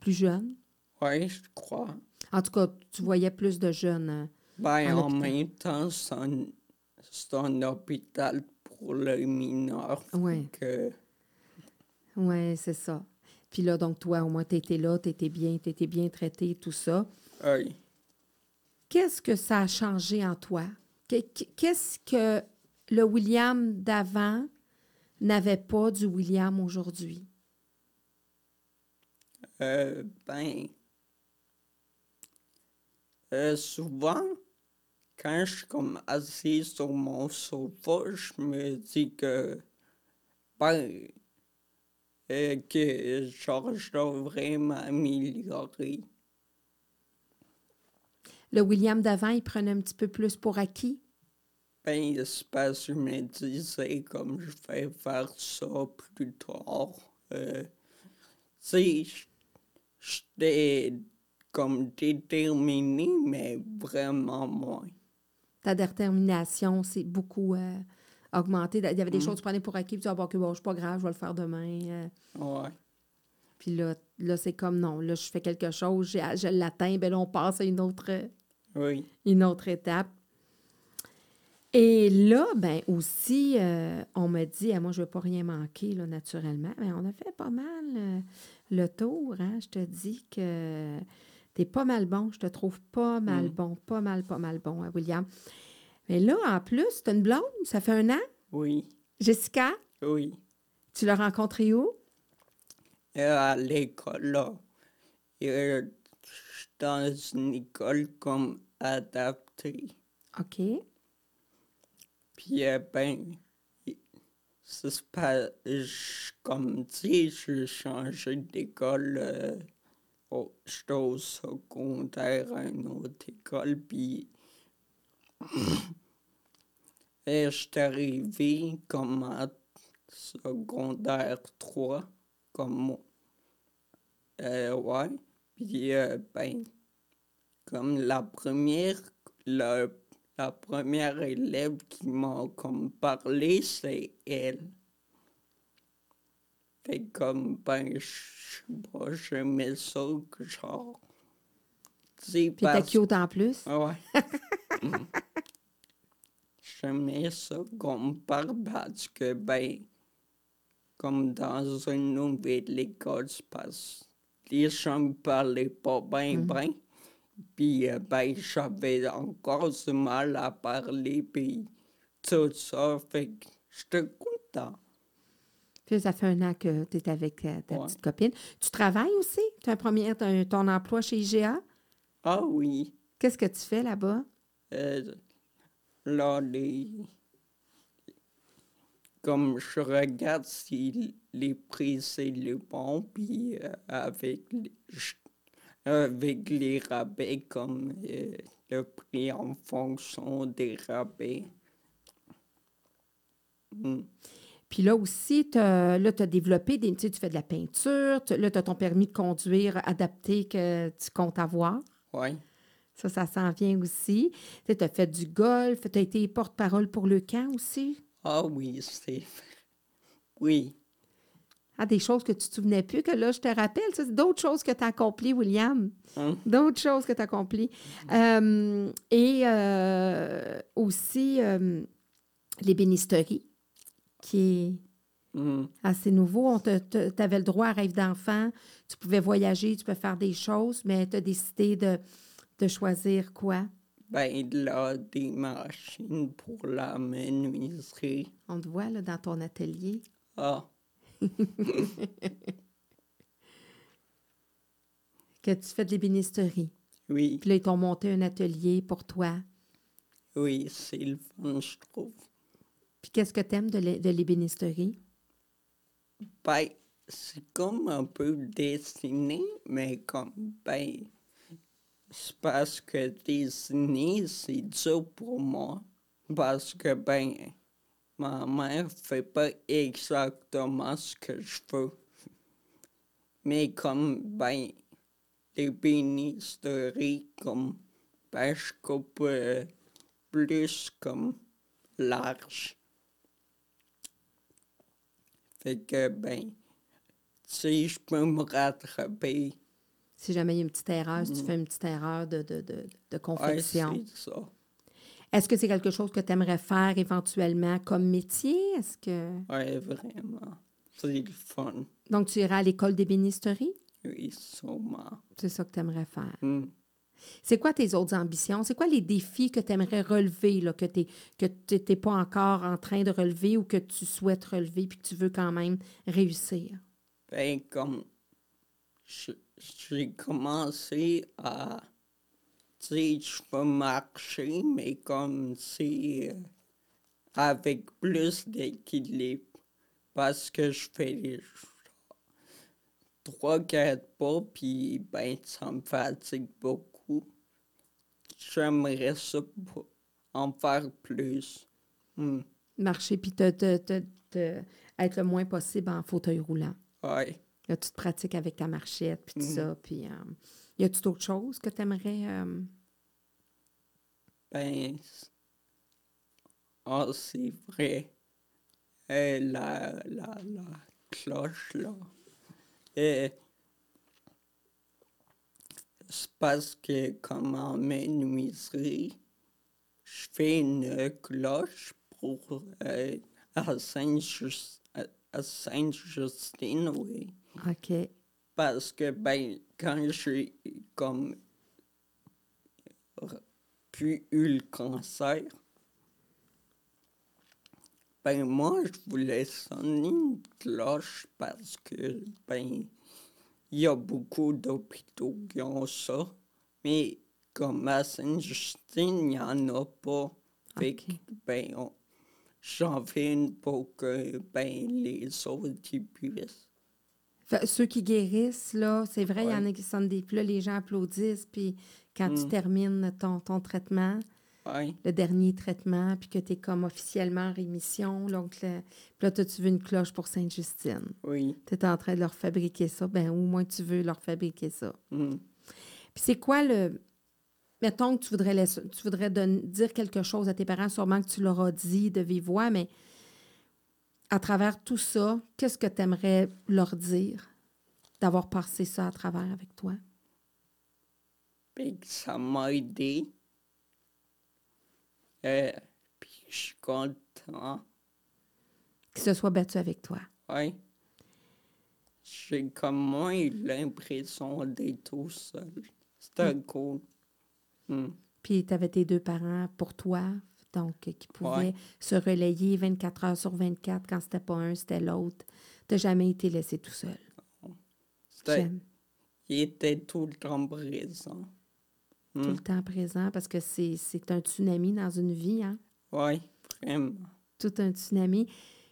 plus jeunes. Ouais, je crois. En tout cas, tu voyais plus de jeunes. euh. Ben, en même temps, c'est un, hôpital pour les mineurs. que- Oui, c'est ça. Puis là, donc, toi, au moins, tu étais là, tu étais bien, tu étais bien traité, tout ça. ouais. Qu'est-ce que ça a changé en toi? Que- que- Qu'est-ce que le William d'avant n'avait pas du William aujourd'hui? Euh, ben, euh, souvent, quand je suis comme assis sur mon sofa, je me dis que, ben, euh, que genre, je m'améliorer. Le William d'avant, il prenait un petit peu plus pour acquis? Ben, c'est que je me disais comme je vais faire ça plus tard. Euh, tu sais, j'étais comme déterminé, mais vraiment moins. Ta détermination s'est beaucoup euh, augmentée. Il y avait des Mhm. choses que tu prenais pour acquis, puis tu ah, bon, bon, c'est pas grave, je vais le faire demain. euh. Ouais. Puis là, là c'est comme, non, là, je fais quelque chose, j'ai- je l'atteins, ben là, on passe à une autre, Oui. une autre étape. Et là, ben aussi, euh, on me dit, ah, moi, je ne veux pas rien manquer, là, naturellement, mais on a fait pas mal euh, le tour. Hein? Je te dis que tu es pas mal bon. Je te trouve pas mal Mm. bon, pas mal, pas mal bon, hein, William. Mais là, en plus, tu as une blonde, ça fait un an. Oui. Jessica, Oui. tu l'as rencontrée où? Euh, à l'école, là. Et, dans une école comme adaptée. OK. Puis, euh, ben, c'est pas, je- comme tu sais, j'ai changé d'école. Euh, au- J'étais au secondaire à une autre école, puis et j'étais arrivé comme à secondaire 3, comme moi. Euh, ouais. Puis, euh, ben, comme la première, la, la première élève qui m'a comme parlé, c'est elle. Fait comme, ben, je sais pas, j'aimais ça, genre, Puis parce- cute en plus. Ouais. Mm. J'aimais ça qu'on parle parce que, ben, comme dans une nouvelle école, parce que les gens me parlaient pas bien, Mhm. bien. Puis, euh, ben, j'avais encore du mal à parler, puis tout ça. Fait que j'étais content. Puis ça fait un an que tu es avec ta, ta Ouais. petite copine. Tu travailles aussi? Tu as un premier, t'as un- ton emploi chez IGA? Ah oui. Qu'est-ce que tu fais là-bas? Euh, là, les... Comme je regarde si les prix c'est le bon, puis euh, avec, les, je- avec les rabais, comme euh, le prix en fonction des rabais. Hmm. Puis là aussi, tu as développé, des, tu fais de la peinture, tu- là, tu as ton permis de conduire adapté que tu comptes avoir. Ouais. Ça, ça s'en vient aussi. Tu as fait du golf, tu as été porte-parole pour le camp aussi? Ah oui, c'est... Oui. Ah, des choses que tu te souvenais plus, que là, je te rappelle. C'est d'autres choses que tu as accomplies, William. Hein? D'autres choses que tu as accomplies. Euh, et euh, aussi euh, l'ébénisterie, qui est Hmm. assez nouveau. Tu avais le droit à rêve d'enfant. Tu pouvais voyager, tu peux faire des choses, mais tu as décidé de, de choisir quoi? Ben là, des machines pour la menuiserie. On te voit là, dans ton atelier. Ah, Que tu fais de l'ébénisterie. oui, Puis là, ils t'ont monté un atelier pour toi. oui, c'est le fun, je trouve. Puis qu'est-ce que tu aimes de de l'ébénisterie? Ben, c'est comme un peu dessiné, mais comme, ben, c'est parce que dessiner, c'est dur pour moi. Parce que, ben, ma mère fait pas exactement ce que je veux. Mais comme, ben, les bénisteries, comme, ben, je coupe euh, plus comme large. Fait que, ben, si je peux me rattraper, Si jamais il y a une petite erreur, si tu fais une petite erreur de, de, de, de Mm. ouais, confection. c'est ça. Est-ce que c'est quelque chose que tu aimerais faire éventuellement comme métier? Est-ce que. Ouais, vraiment. C'est le fun. Donc, tu iras à l'école d'ébénisterie? Oui, sûrement. C'est ça que tu aimerais faire. Hmm. C'est quoi tes autres ambitions? C'est quoi les défis que tu aimerais relever, là, que tu n'es pas encore en train de relever ou que tu souhaites relever puis que tu veux quand même réussir? Ben, comme, je- j'ai commencé à, tu sais, je peux marcher, mais comme euh, avec plus d'équilibre. Parce que je fais les trois, quatre pas, puis ben, ça me fatigue beaucoup. J'aimerais ça en faire plus. Hmm. Marcher puis te, te- te- te- être le moins possible en fauteuil roulant. Ouais. Là, tu te pratiques avec ta marchette puis tout Mhm. ça. Puis, euh, y a-tu d'autres choses que tu aimerais. Ben, c- ah, c'est vrai. Euh, la, la, la cloche, là. Euh, c'est parce que, comme en menuiserie, je fais une cloche pour euh, à Sainte-Justine, oui. OK. Parce que, ben, quand j'ai comme puis eu le cancer, ben, moi, je voulais sonner une cloche parce que, ben, il y a beaucoup d'hôpitaux qui ont ça, mais comme à Sainte-Justine, il n'y en a pas. Fait que, OK. ben, j'en fais une pour que, ben, les autres, puissent. Fait- ceux qui guérissent, là, c'est vrai, il y en a qui sont des. Puis là, les gens applaudissent. Puis quand tu Mm. termines ton, ton traitement, Ouais. le dernier traitement, puis que tu es comme officiellement en rémission, donc le- puis là, tu veux une cloche pour Sainte-Justine. Oui. Tu es en train de leur fabriquer ça. Ben, au moins, tu veux leur fabriquer ça. Mm. Puis c'est quoi le. Mettons que tu voudrais, laisser- tu voudrais don- dire quelque chose à tes parents, sûrement que tu leur as dit de vive voix, mais à travers tout ça, qu'est-ce que tu aimerais leur dire d'avoir passé ça à travers avec toi? Puis ça m'a aidé. Euh, puis je suis content. Qu'ils se soient battus avec toi. Ouais. J'ai comme moins l'impression d'être tout seul. C'était cool. Hmm. Puis tu avais tes deux parents pour toi. Donc qui pouvaient Ouais. se relayer 24 heures sur 24. Quand c'était pas un, c'était l'autre. Tu jamais été laissé tout seul. C'était- Il était tout le temps présent. tout Hmm. le temps présent parce que c'est c'est un tsunami dans une vie, hein? Oui, vraiment. Tout un tsunami.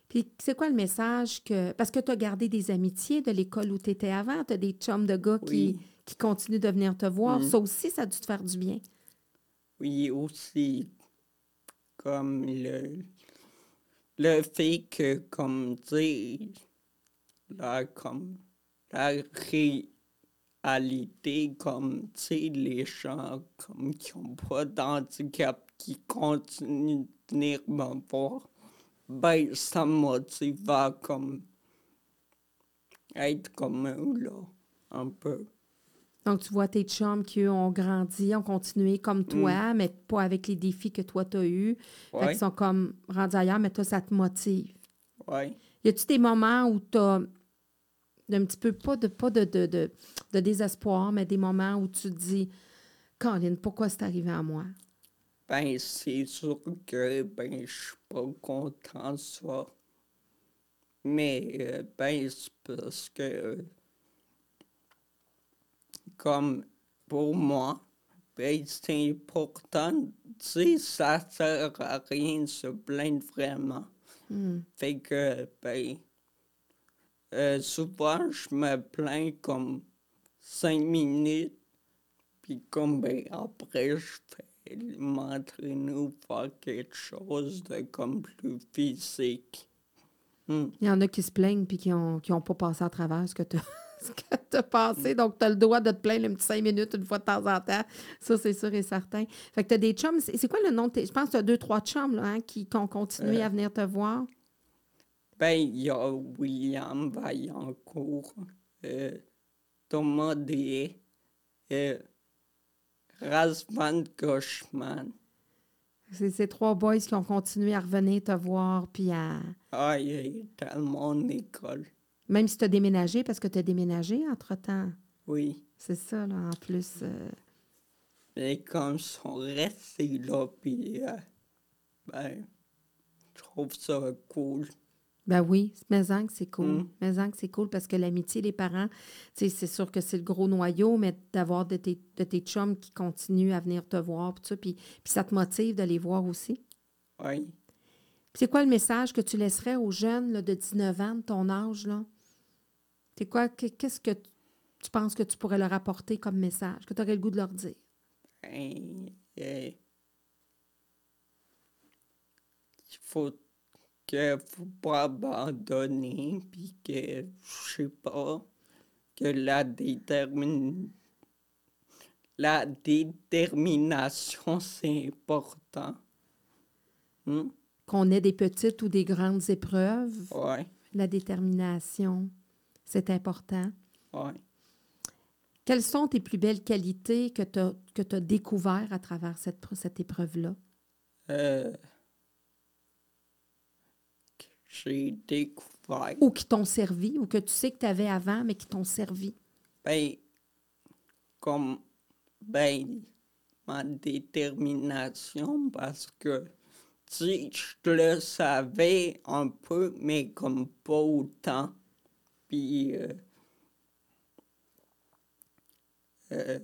Puis c'est quoi le message que. Parce que tu as gardé des amitiés de l'école où tu étais avant, tu as des chums de gars qui, qui continuent de venir te voir. Mm. Ça aussi, ça a dû te faire du bien. Oui, aussi, comme le, le fait que, comme, sais, là, comme, la réalité, comme, tu les gens, comme, qui n'ont pas d'handicap, qui continuent de venir me ben, ça motive à, comme, être comme eux, là, un peu. Donc, tu vois tes chums qui, eux, ont grandi, ont continué comme toi, mais pas avec les défis que toi, tu as eus. Fait Ouais, qu'ils sont comme rendus ailleurs, mais toi, ça te motive. ouais. Y a-tu des moments où tu as un petit peu, pas de, pas de, de, de, de désespoir, mais des moments où tu te dis, Colin, pourquoi c'est arrivé à moi? Ben, c'est sûr que ben, je suis pas content de ça. Mais euh, ben, c'est parce que euh, comme pour moi, ben, c'est important, sais, ça sert à rien de se plaindre vraiment. Hmm. Fait que, ben, euh, souvent, je me plains comme cinq minutes, puis comme, ben, après, je fais m'entraîner ou faire quelque chose de comme plus physique. Hmm. Il y en a qui se plaignent puis qui n'ont qui ont pas passé à travers ce que tu as passé. Donc, tu as le droit de te plaindre un petit cinq minutes une fois de temps en temps. Ça, c'est sûr et certain. Fait que tu as des chums. C'est quoi le nom de tes. Je pense que tu as deux, trois chums là, hein, qui, qui ont continué Euh. à venir te voir? Ben, il y a William Vaillancourt, euh, Thomas D. et Razvan Goshman. C'est ces trois boys qui ont continué à revenir te voir. Puis à. Ah, il est mon école. Même si tu as déménagé, parce que tu as déménagé entre-temps. Oui. C'est ça, là, en plus. euh, Mais comme ils sont restés là, puis, euh, ben, je trouve ça cool. Ben oui, mais en que c'est cool. Mm. Mais en que c'est cool parce que l'amitié des parents, c'est sûr que c'est le gros noyau, mais d'avoir de tes, de tes chums qui continuent à venir te voir, puis ça, puis, puis ça te motive de les voir aussi. Oui. C'est quoi le message que tu laisserais aux jeunes là, de 19 ans, de ton âge, là? C'est quoi, que- qu'est-ce que tu penses que tu pourrais leur apporter comme message, que tu aurais le goût de leur dire? Ben, euh, il faut que faut pas abandonner, puis que, je sais pas, que la détermine la détermination, c'est important. Hmm? Qu'on ait des petites ou des grandes épreuves, Ouais, la détermination, c'est important. ouais. Quelles sont tes plus belles qualités que tu as, que tu découvert à travers cette, pr- cette épreuve-là? Euh, j'ai découvert. Ou qui t'ont servi, ou que tu sais que tu avais avant, mais qui t'ont servi? Ben, comme, ben, ma détermination, parce que, tu sais, je le savais un peu, mais comme pas autant. Puis, euh, euh,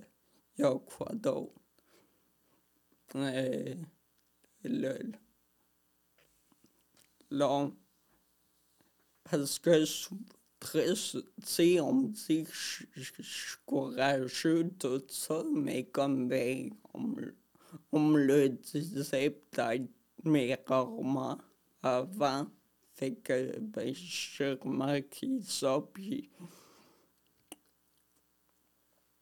y a quoi d'autre? Euh, le, là, parce que sou- très, tu sais, on me dit que je, je- je suis courageux, tout ça, mais comme, ben, on me, on me le disait peut-être, mais rarement avant. Fait que, ben, j'ai remarqué ça, puis...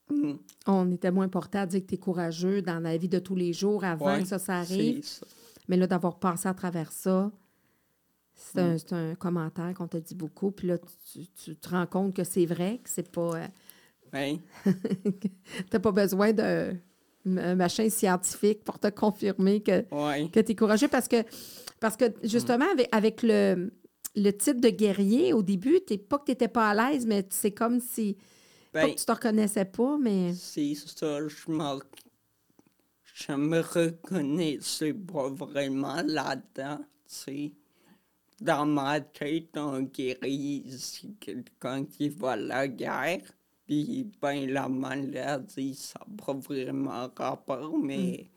Hmm, On était moins porté à dire que tu es courageux dans la vie de tous les jours avant ouais, que ça, ça arrive. ça. Mais là, d'avoir passé à travers ça, c'est Mm. un, c'est un commentaire qu'on te dit beaucoup. Puis là, tu, tu te rends compte que c'est vrai, que c'est pas. euh, Ouais, t'as pas besoin un machin scientifique pour te confirmer que, ouais, que tu es courageux parce que, parce que justement, avec, avec le, le titre de guerrier, au début, t'es pas que tu n'étais pas à l'aise, mais c'est comme si. pas ben, que tu te reconnaissais pas, mais. C'est ça, je me, je me reconnaissais pas vraiment là-dedans. Dans ma tête, un guerrier, c'est quelqu'un qui va à la guerre. Puis, ben, la maladie, ça n'a pas vraiment rapport, mais,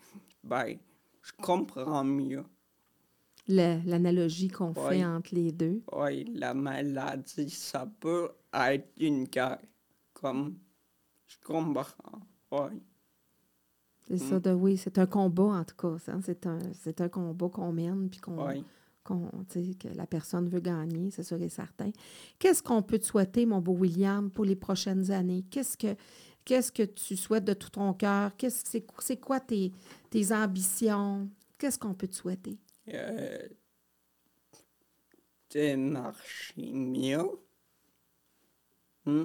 ben, je comprends mieux. L'analogie qu'on fait entre les deux. Oui, la maladie, ça peut être une guerre. Comme, je comprends. Oui, C'est ça, de, oui, c'est un combat en tout cas. ça. C'est un, c'est un combat qu'on mène, puis qu'on, oui. Qu'on- que la personne veut gagner, c'est sûr et certain. Qu'est-ce qu'on peut te souhaiter, mon beau William, pour les prochaines années? Qu'est-ce que, qu'est-ce que tu souhaites de tout ton cœur? Qu'est-ce, c'est, c'est quoi tes, tes ambitions? Qu'est-ce qu'on peut te souhaiter? Euh, de marcher mieux. Hmm?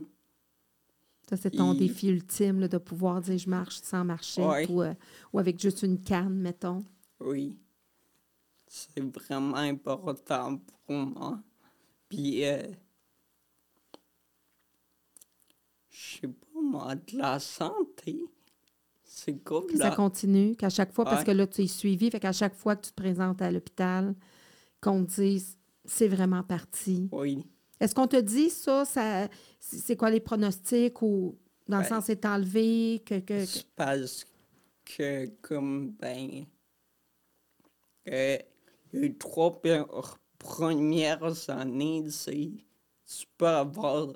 Ça, c'est ton Et- défi ultime, là, de pouvoir dire je marche sans marcher Ouais. ou, euh, ou avec juste une canne, mettons. Oui. C'est vraiment important pour moi. Puis, euh, je sais pas moi, de la santé. C'est cool. Que ça continue, qu'à chaque fois, parce que là, tu es suivi, fait qu'à chaque fois que tu te présentes à l'hôpital, qu'on te dise c'est vraiment parti. Oui. Est-ce qu'on te dit ça, ça c'est quoi les pronostics ou dans le Ben, sens c'est enlevé, que, que, que- parce que, comme, ben, euh, les trois premières années, c'est, tu peux avoir,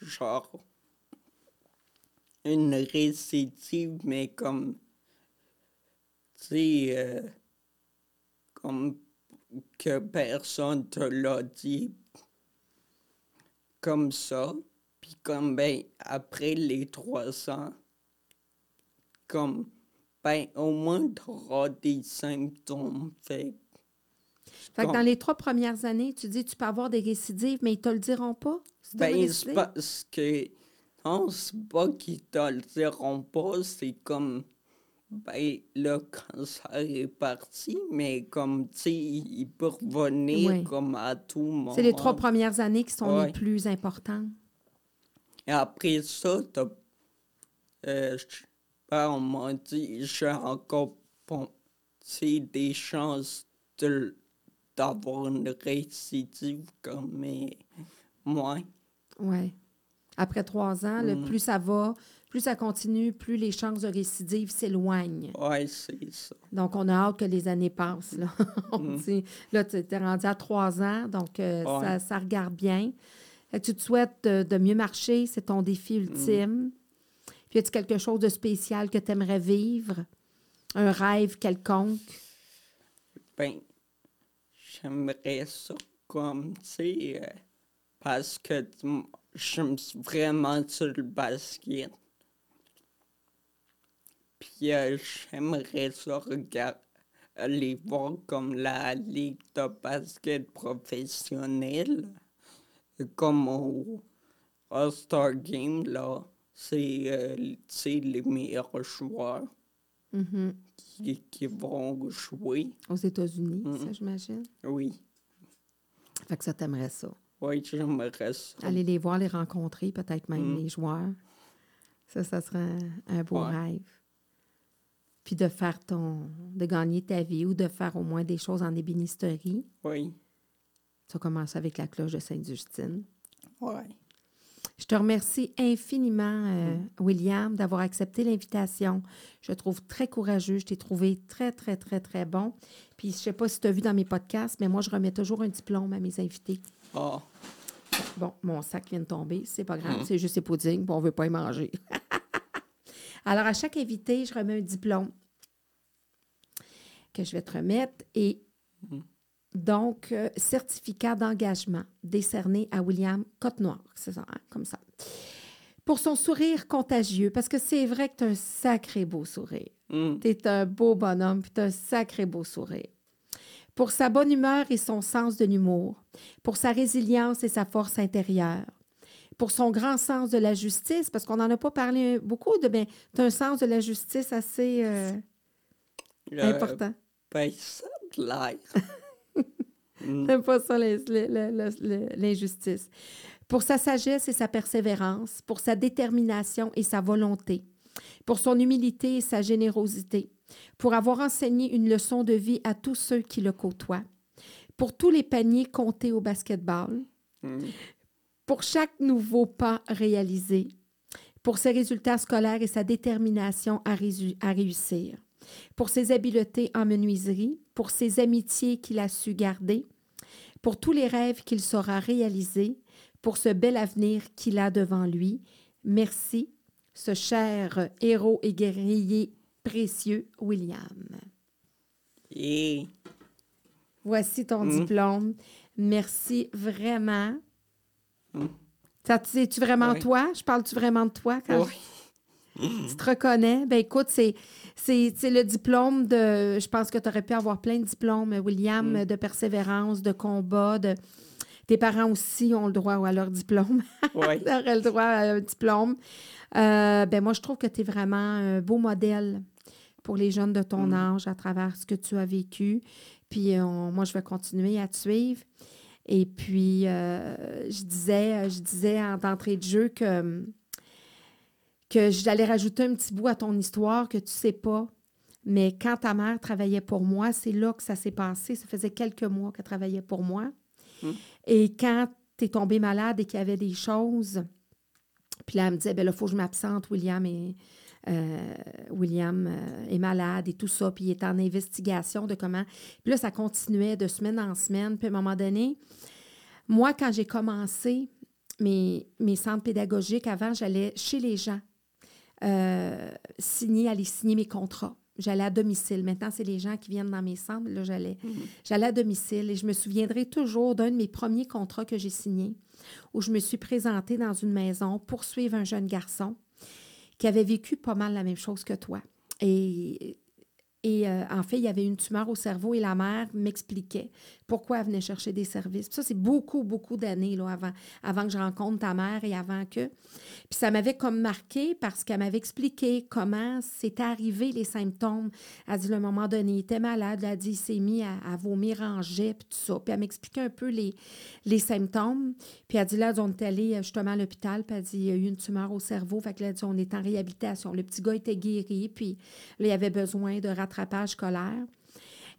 genre, une récidive, mais comme, tu sais, euh, comme que personne te l'a dit comme ça. Puis comme, ben, après les trois ans, comme, ben, au moins, tu auras des symptômes. Fait Fait que dans les trois premières années, tu dis tu peux avoir des récidives, mais ils te le diront pas? Ben, c'est parce que, non, c'est pas qu'ils te le diront pas, c'est comme, ben, le cancer est parti, mais comme, tu sais, il peut revenir comme à tout moment. C'est les trois premières années qui sont les plus importantes. Et après ça, t'as, euh, je- ben, on m'a dit, j'ai encore, bon, des chances de, d'avoir une récidive comme, moins. Oui. Après trois ans, le Mm. plus ça va, plus ça continue, plus les chances de récidive s'éloignent. Ouais, c'est ça. Donc, on a hâte que les années passent. Là, On Mm. dit, là tu es rendu à trois ans, donc euh, ça, Ouais. ça regarde bien. Que tu te souhaites de, de mieux marcher, c'est ton défi Mm. ultime. Puis, y a-t-il quelque chose de spécial que tu aimerais vivre? Un rêve quelconque? Ben, j'aimerais ça comme, tu euh, parce que tu m- j'aime vraiment sur le basket. Puis euh, j'aimerais ça regarder, aller voir comme la ligue de basket professionnelle, comme au All-Star Game, là, c'est, euh, les meilleurs joueurs Mhm. qui, qui vont jouer. Aux États-Unis, Mm. ça, j'imagine? Oui. Fait que ça, t'aimerais ça. Oui, j'aimerais ça. Aller les voir, les rencontrer, peut-être même Mm. les joueurs. Ça, ça serait un, un beau Ouais. rêve. Puis de faire ton. de gagner ta vie ou de faire au moins des choses en ébénisterie. Oui. Ça commence avec la cloche de Sainte-Justine. Oui. Je te remercie infiniment, euh. William, d'avoir accepté l'invitation. Je te trouve très courageux. Je t'ai trouvé très, très, très, très bon. Puis, je sais pas si tu as vu dans mes podcasts, mais moi, je remets toujours un diplôme à mes invités. Ah, Bon, mon sac vient de tomber, c'est pas grave, c'est juste pudding, puis on veut pas y manger. Alors, à chaque invité, je remets un diplôme que je vais te remettre et Mm. Donc, euh, certificat d'engagement décerné à William Côte-Noire, c'est ça, hein, comme ça. Pour son sourire contagieux, parce que c'est vrai que tu as un sacré beau sourire. hum, Tu es un beau bonhomme, puis tu as un sacré beau sourire. Pour sa bonne humeur et son sens de l'humour, pour sa résilience et sa force intérieure, pour son grand sens de la justice, parce qu'on n'en a pas parlé beaucoup, de tu as un sens de la justice assez euh, euh, important. Ben, ça de l'air. Hum, T'aimes pas ça, l'injustice. Pour sa sagesse et sa persévérance, pour sa détermination et sa volonté, pour son humilité et sa générosité, pour avoir enseigné une leçon de vie à tous ceux qui le côtoient, pour tous les paniers comptés au basketball, Mm. pour chaque nouveau pas réalisé, pour ses résultats scolaires et sa détermination à réussir, pour ses habiletés en menuiserie, pour ses amitiés qu'il a su garder, pour tous les rêves qu'il saura réaliser, pour ce bel avenir qu'il a devant lui. Merci, ce cher héros et guerrier précieux, William. Et Voici ton Mm. diplôme. Merci vraiment. Mm. Ça, C'est-tu vraiment Oui. toi? Je parle-tu vraiment de toi quand oui, tu te reconnais? Ben écoute, c'est, c'est, c'est le diplôme de... Je pense que tu aurais pu avoir plein de diplômes, William, Mm. de persévérance, de combat, de... Tes parents aussi ont le droit à leur diplôme. oui, Ils auraient le droit à un diplôme. Euh, ben moi, je trouve que tu es vraiment un beau modèle pour les jeunes de ton Mm. âge à travers ce que tu as vécu. Puis euh, on- moi, je vais continuer à te suivre. Et puis, euh, je disais, je disais en d'entrée de jeu que, que j'allais rajouter un petit bout à ton histoire que tu sais pas. Mais quand ta mère travaillait pour moi, c'est là que ça s'est passé. Ça faisait quelques mois qu'elle travaillait pour moi. Mm. Et quand tu es tombé malade et qu'il y avait des choses, puis là, elle me disait, ben là, il faut que je m'absente, William est, euh, William euh, est malade et tout ça, puis il est en investigation de comment. Puis là, ça continuait de semaine en semaine. Puis à un moment donné, moi, quand j'ai commencé mes, mes centres pédagogiques, avant, j'allais chez les gens euh, signer, aller signer mes contrats. J'allais à domicile. Maintenant, c'est les gens qui viennent dans mes centres. Là, j'allais, j'allais à domicile et je me souviendrai toujours d'un de mes premiers contrats que j'ai signé où je me suis présentée dans une maison pour suivre un jeune garçon qui avait vécu pas mal la même chose que toi. Et, et euh, en fait, il y avait une tumeur au cerveau et la mère m'expliquait pourquoi elle venait chercher des services. Puis ça, c'est beaucoup, beaucoup d'années avant, avant que je rencontre ta mère et avant que. Puis ça m'avait comme marqué parce qu'elle m'avait expliqué comment c'était arrivé les symptômes. Elle a dit, un moment donné, il était malade. Elle a dit, il s'est mis à, vomir en jet, puis tout ça. Puis elle m'expliquait un peu les, les symptômes. Puis elle a dit, là, on est allé euh, justement à l'hôpital, puis elle a dit, il y a eu une tumeur au cerveau. Fait que là, dit, on est en réhabilitation. Le petit gars était guéri, puis là, il avait besoin de rattrapage scolaire.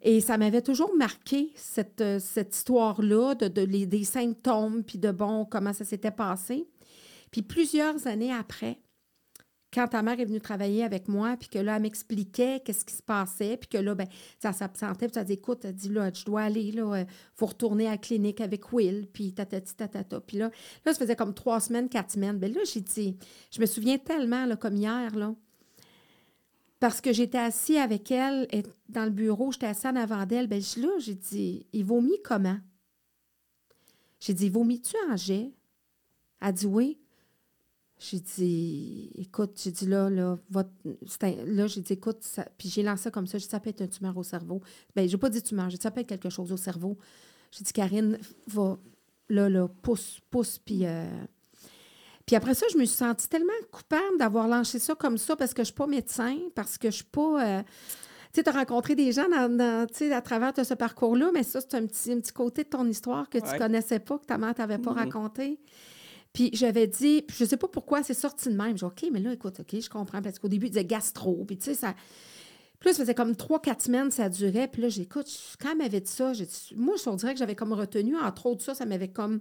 Et ça m'avait toujours marqué, cette, euh, cette histoire-là, de, de les- des symptômes, puis de, bon, comment ça s'était passé. Puis plusieurs années après, quand ta mère est venue travailler avec moi, puis que là, elle m'expliquait qu'est-ce qui se passait, puis que là, ben, ça s'absentait, puis ça dit, écoute, elle dit, là, je dois aller, là, euh, faut retourner à la clinique avec Will, puis tatati, tatata. Puis là, là, ça faisait comme trois semaines, quatre semaines. Ben là, j'ai dit, je me souviens tellement, là, comme hier, là, parce que j'étais assis avec elle dans le bureau, j'étais assis en avant d'elle. Ben, là, j'ai dit, il vomit comment? J'ai dit, vomis-tu en jet? Elle dit oui. J'ai dit, écoute, j'ai dit là, là, là, j'ai dit, écoute, puis j'ai lancé comme ça, j'ai dit, ça peut être un tumeur au cerveau. Ben, j'ai pas dit tumeur, j'ai dit, ça peut être quelque chose au cerveau. J'ai dit, Karine, va, là, là, pousse, pousse, puis. euh, Puis après ça, je me suis sentie tellement coupable d'avoir lancé ça comme ça parce que je suis pas médecin, parce que je suis pas. euh, tu sais, tu as rencontré des gens dans, à travers de ce parcours-là, mais ça, c'est un petit, un petit côté de ton histoire que tu Ouais. connaissais pas, que ta mère t'avait pas Mhm. raconté. Puis j'avais dit, puis je sais pas pourquoi c'est sorti de même. J'ai dit, OK, mais là, écoute, OK, je comprends. Parce qu'au début, il disait gastro. Puis tu sais, ça. Puis là, ça faisait comme trois, quatre semaines, ça durait. Puis là, j'écoute, quand elle m'avait dit ça, j'ai dit, moi, je dirais que j'avais comme retenu, entre autres, ça, ça m'avait comme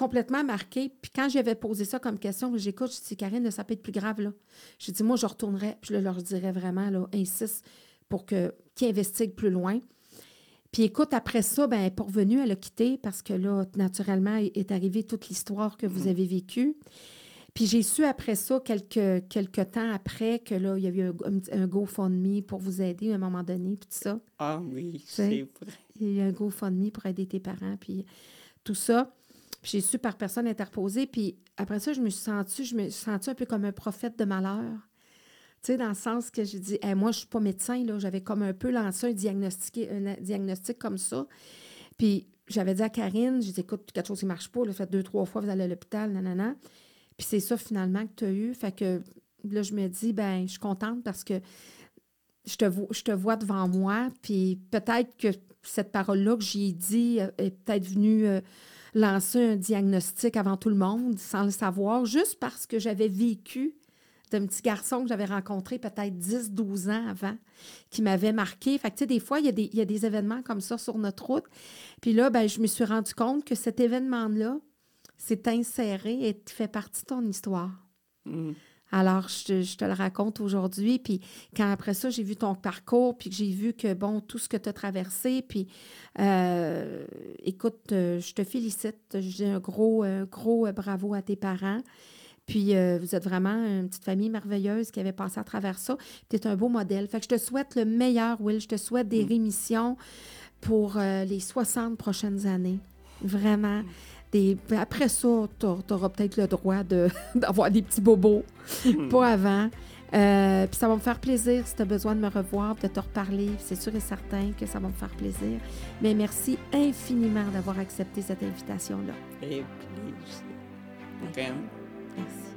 complètement marqué. Puis quand j'avais posé ça comme question, j'écoute, je dis, Karine, ça peut être plus grave, là. J'ai dit, moi, je retournerais, puis je leur dirais vraiment, là, insiste pour que, qu'ils investiguent plus loin. Puis écoute, après ça, ben, elle revenue, elle a quitté parce que là, naturellement, est est arrivée toute l'histoire que vous avez vécue. Puis j'ai su après ça, quelques, quelques temps après, que là, il y avait eu un, un GoFundMe pour vous aider à un moment donné, puis tout ça. Ah oui, c'est vrai. Il y a eu un GoFundMe pour aider tes parents, puis tout ça. Puis j'ai su par personne interposée. Puis après ça, je me suis sentie, je me suis sentie un peu comme un prophète de malheur. Tu sais, dans le sens que j'ai dit, moi, je suis pas médecin, là. J'avais comme un peu lancé un diagnostic, un diagnostic comme ça. Puis j'avais dit à Karine, j'ai dit, écoute, quelque chose qui marche pas, là, fait deux, trois fois, vous allez à l'hôpital, nanana. Puis c'est ça, finalement, que tu as eu. Fait que là, je me dis, ben je suis contente parce que je te, vois, devant moi. Puis peut-être que cette parole-là que j'y ai dit euh, est peut-être venue euh, lancer un diagnostic avant tout le monde, sans le savoir, juste parce que j'avais vécu d'un petit garçon que j'avais rencontré peut-être 10-12 ans avant, qui m'avait marqué. Fait que, tu sais, des fois, il y, a des, événements comme ça sur notre route. Puis là, ben, je me suis rendu compte que cet événement-là s'est inséré et fait partie de ton histoire. Mm. Alors, je, je, te le raconte aujourd'hui. Puis quand après ça, j'ai vu ton parcours, puis que j'ai vu que, bon, tout ce que tu as traversé, puis euh, écoute, euh, je te félicite. J'ai un gros, euh, gros bravo à tes parents. Puis euh, vous êtes vraiment une petite famille merveilleuse qui avait passé à travers ça. Tu es un beau modèle. Fait que je te souhaite le meilleur, Will. Je te souhaite des rémissions pour euh, les 60 prochaines années. Vraiment. Des... Après ça, tu auras peut-être le droit de, d'avoir des petits bobos. Pas avant. Euh, puis ça va me faire plaisir si tu as besoin de me revoir, de te reparler. C'est sûr et certain que ça va me faire plaisir. Mais merci infiniment d'avoir accepté cette invitation-là. Et plaisir. Vraiment. Merci.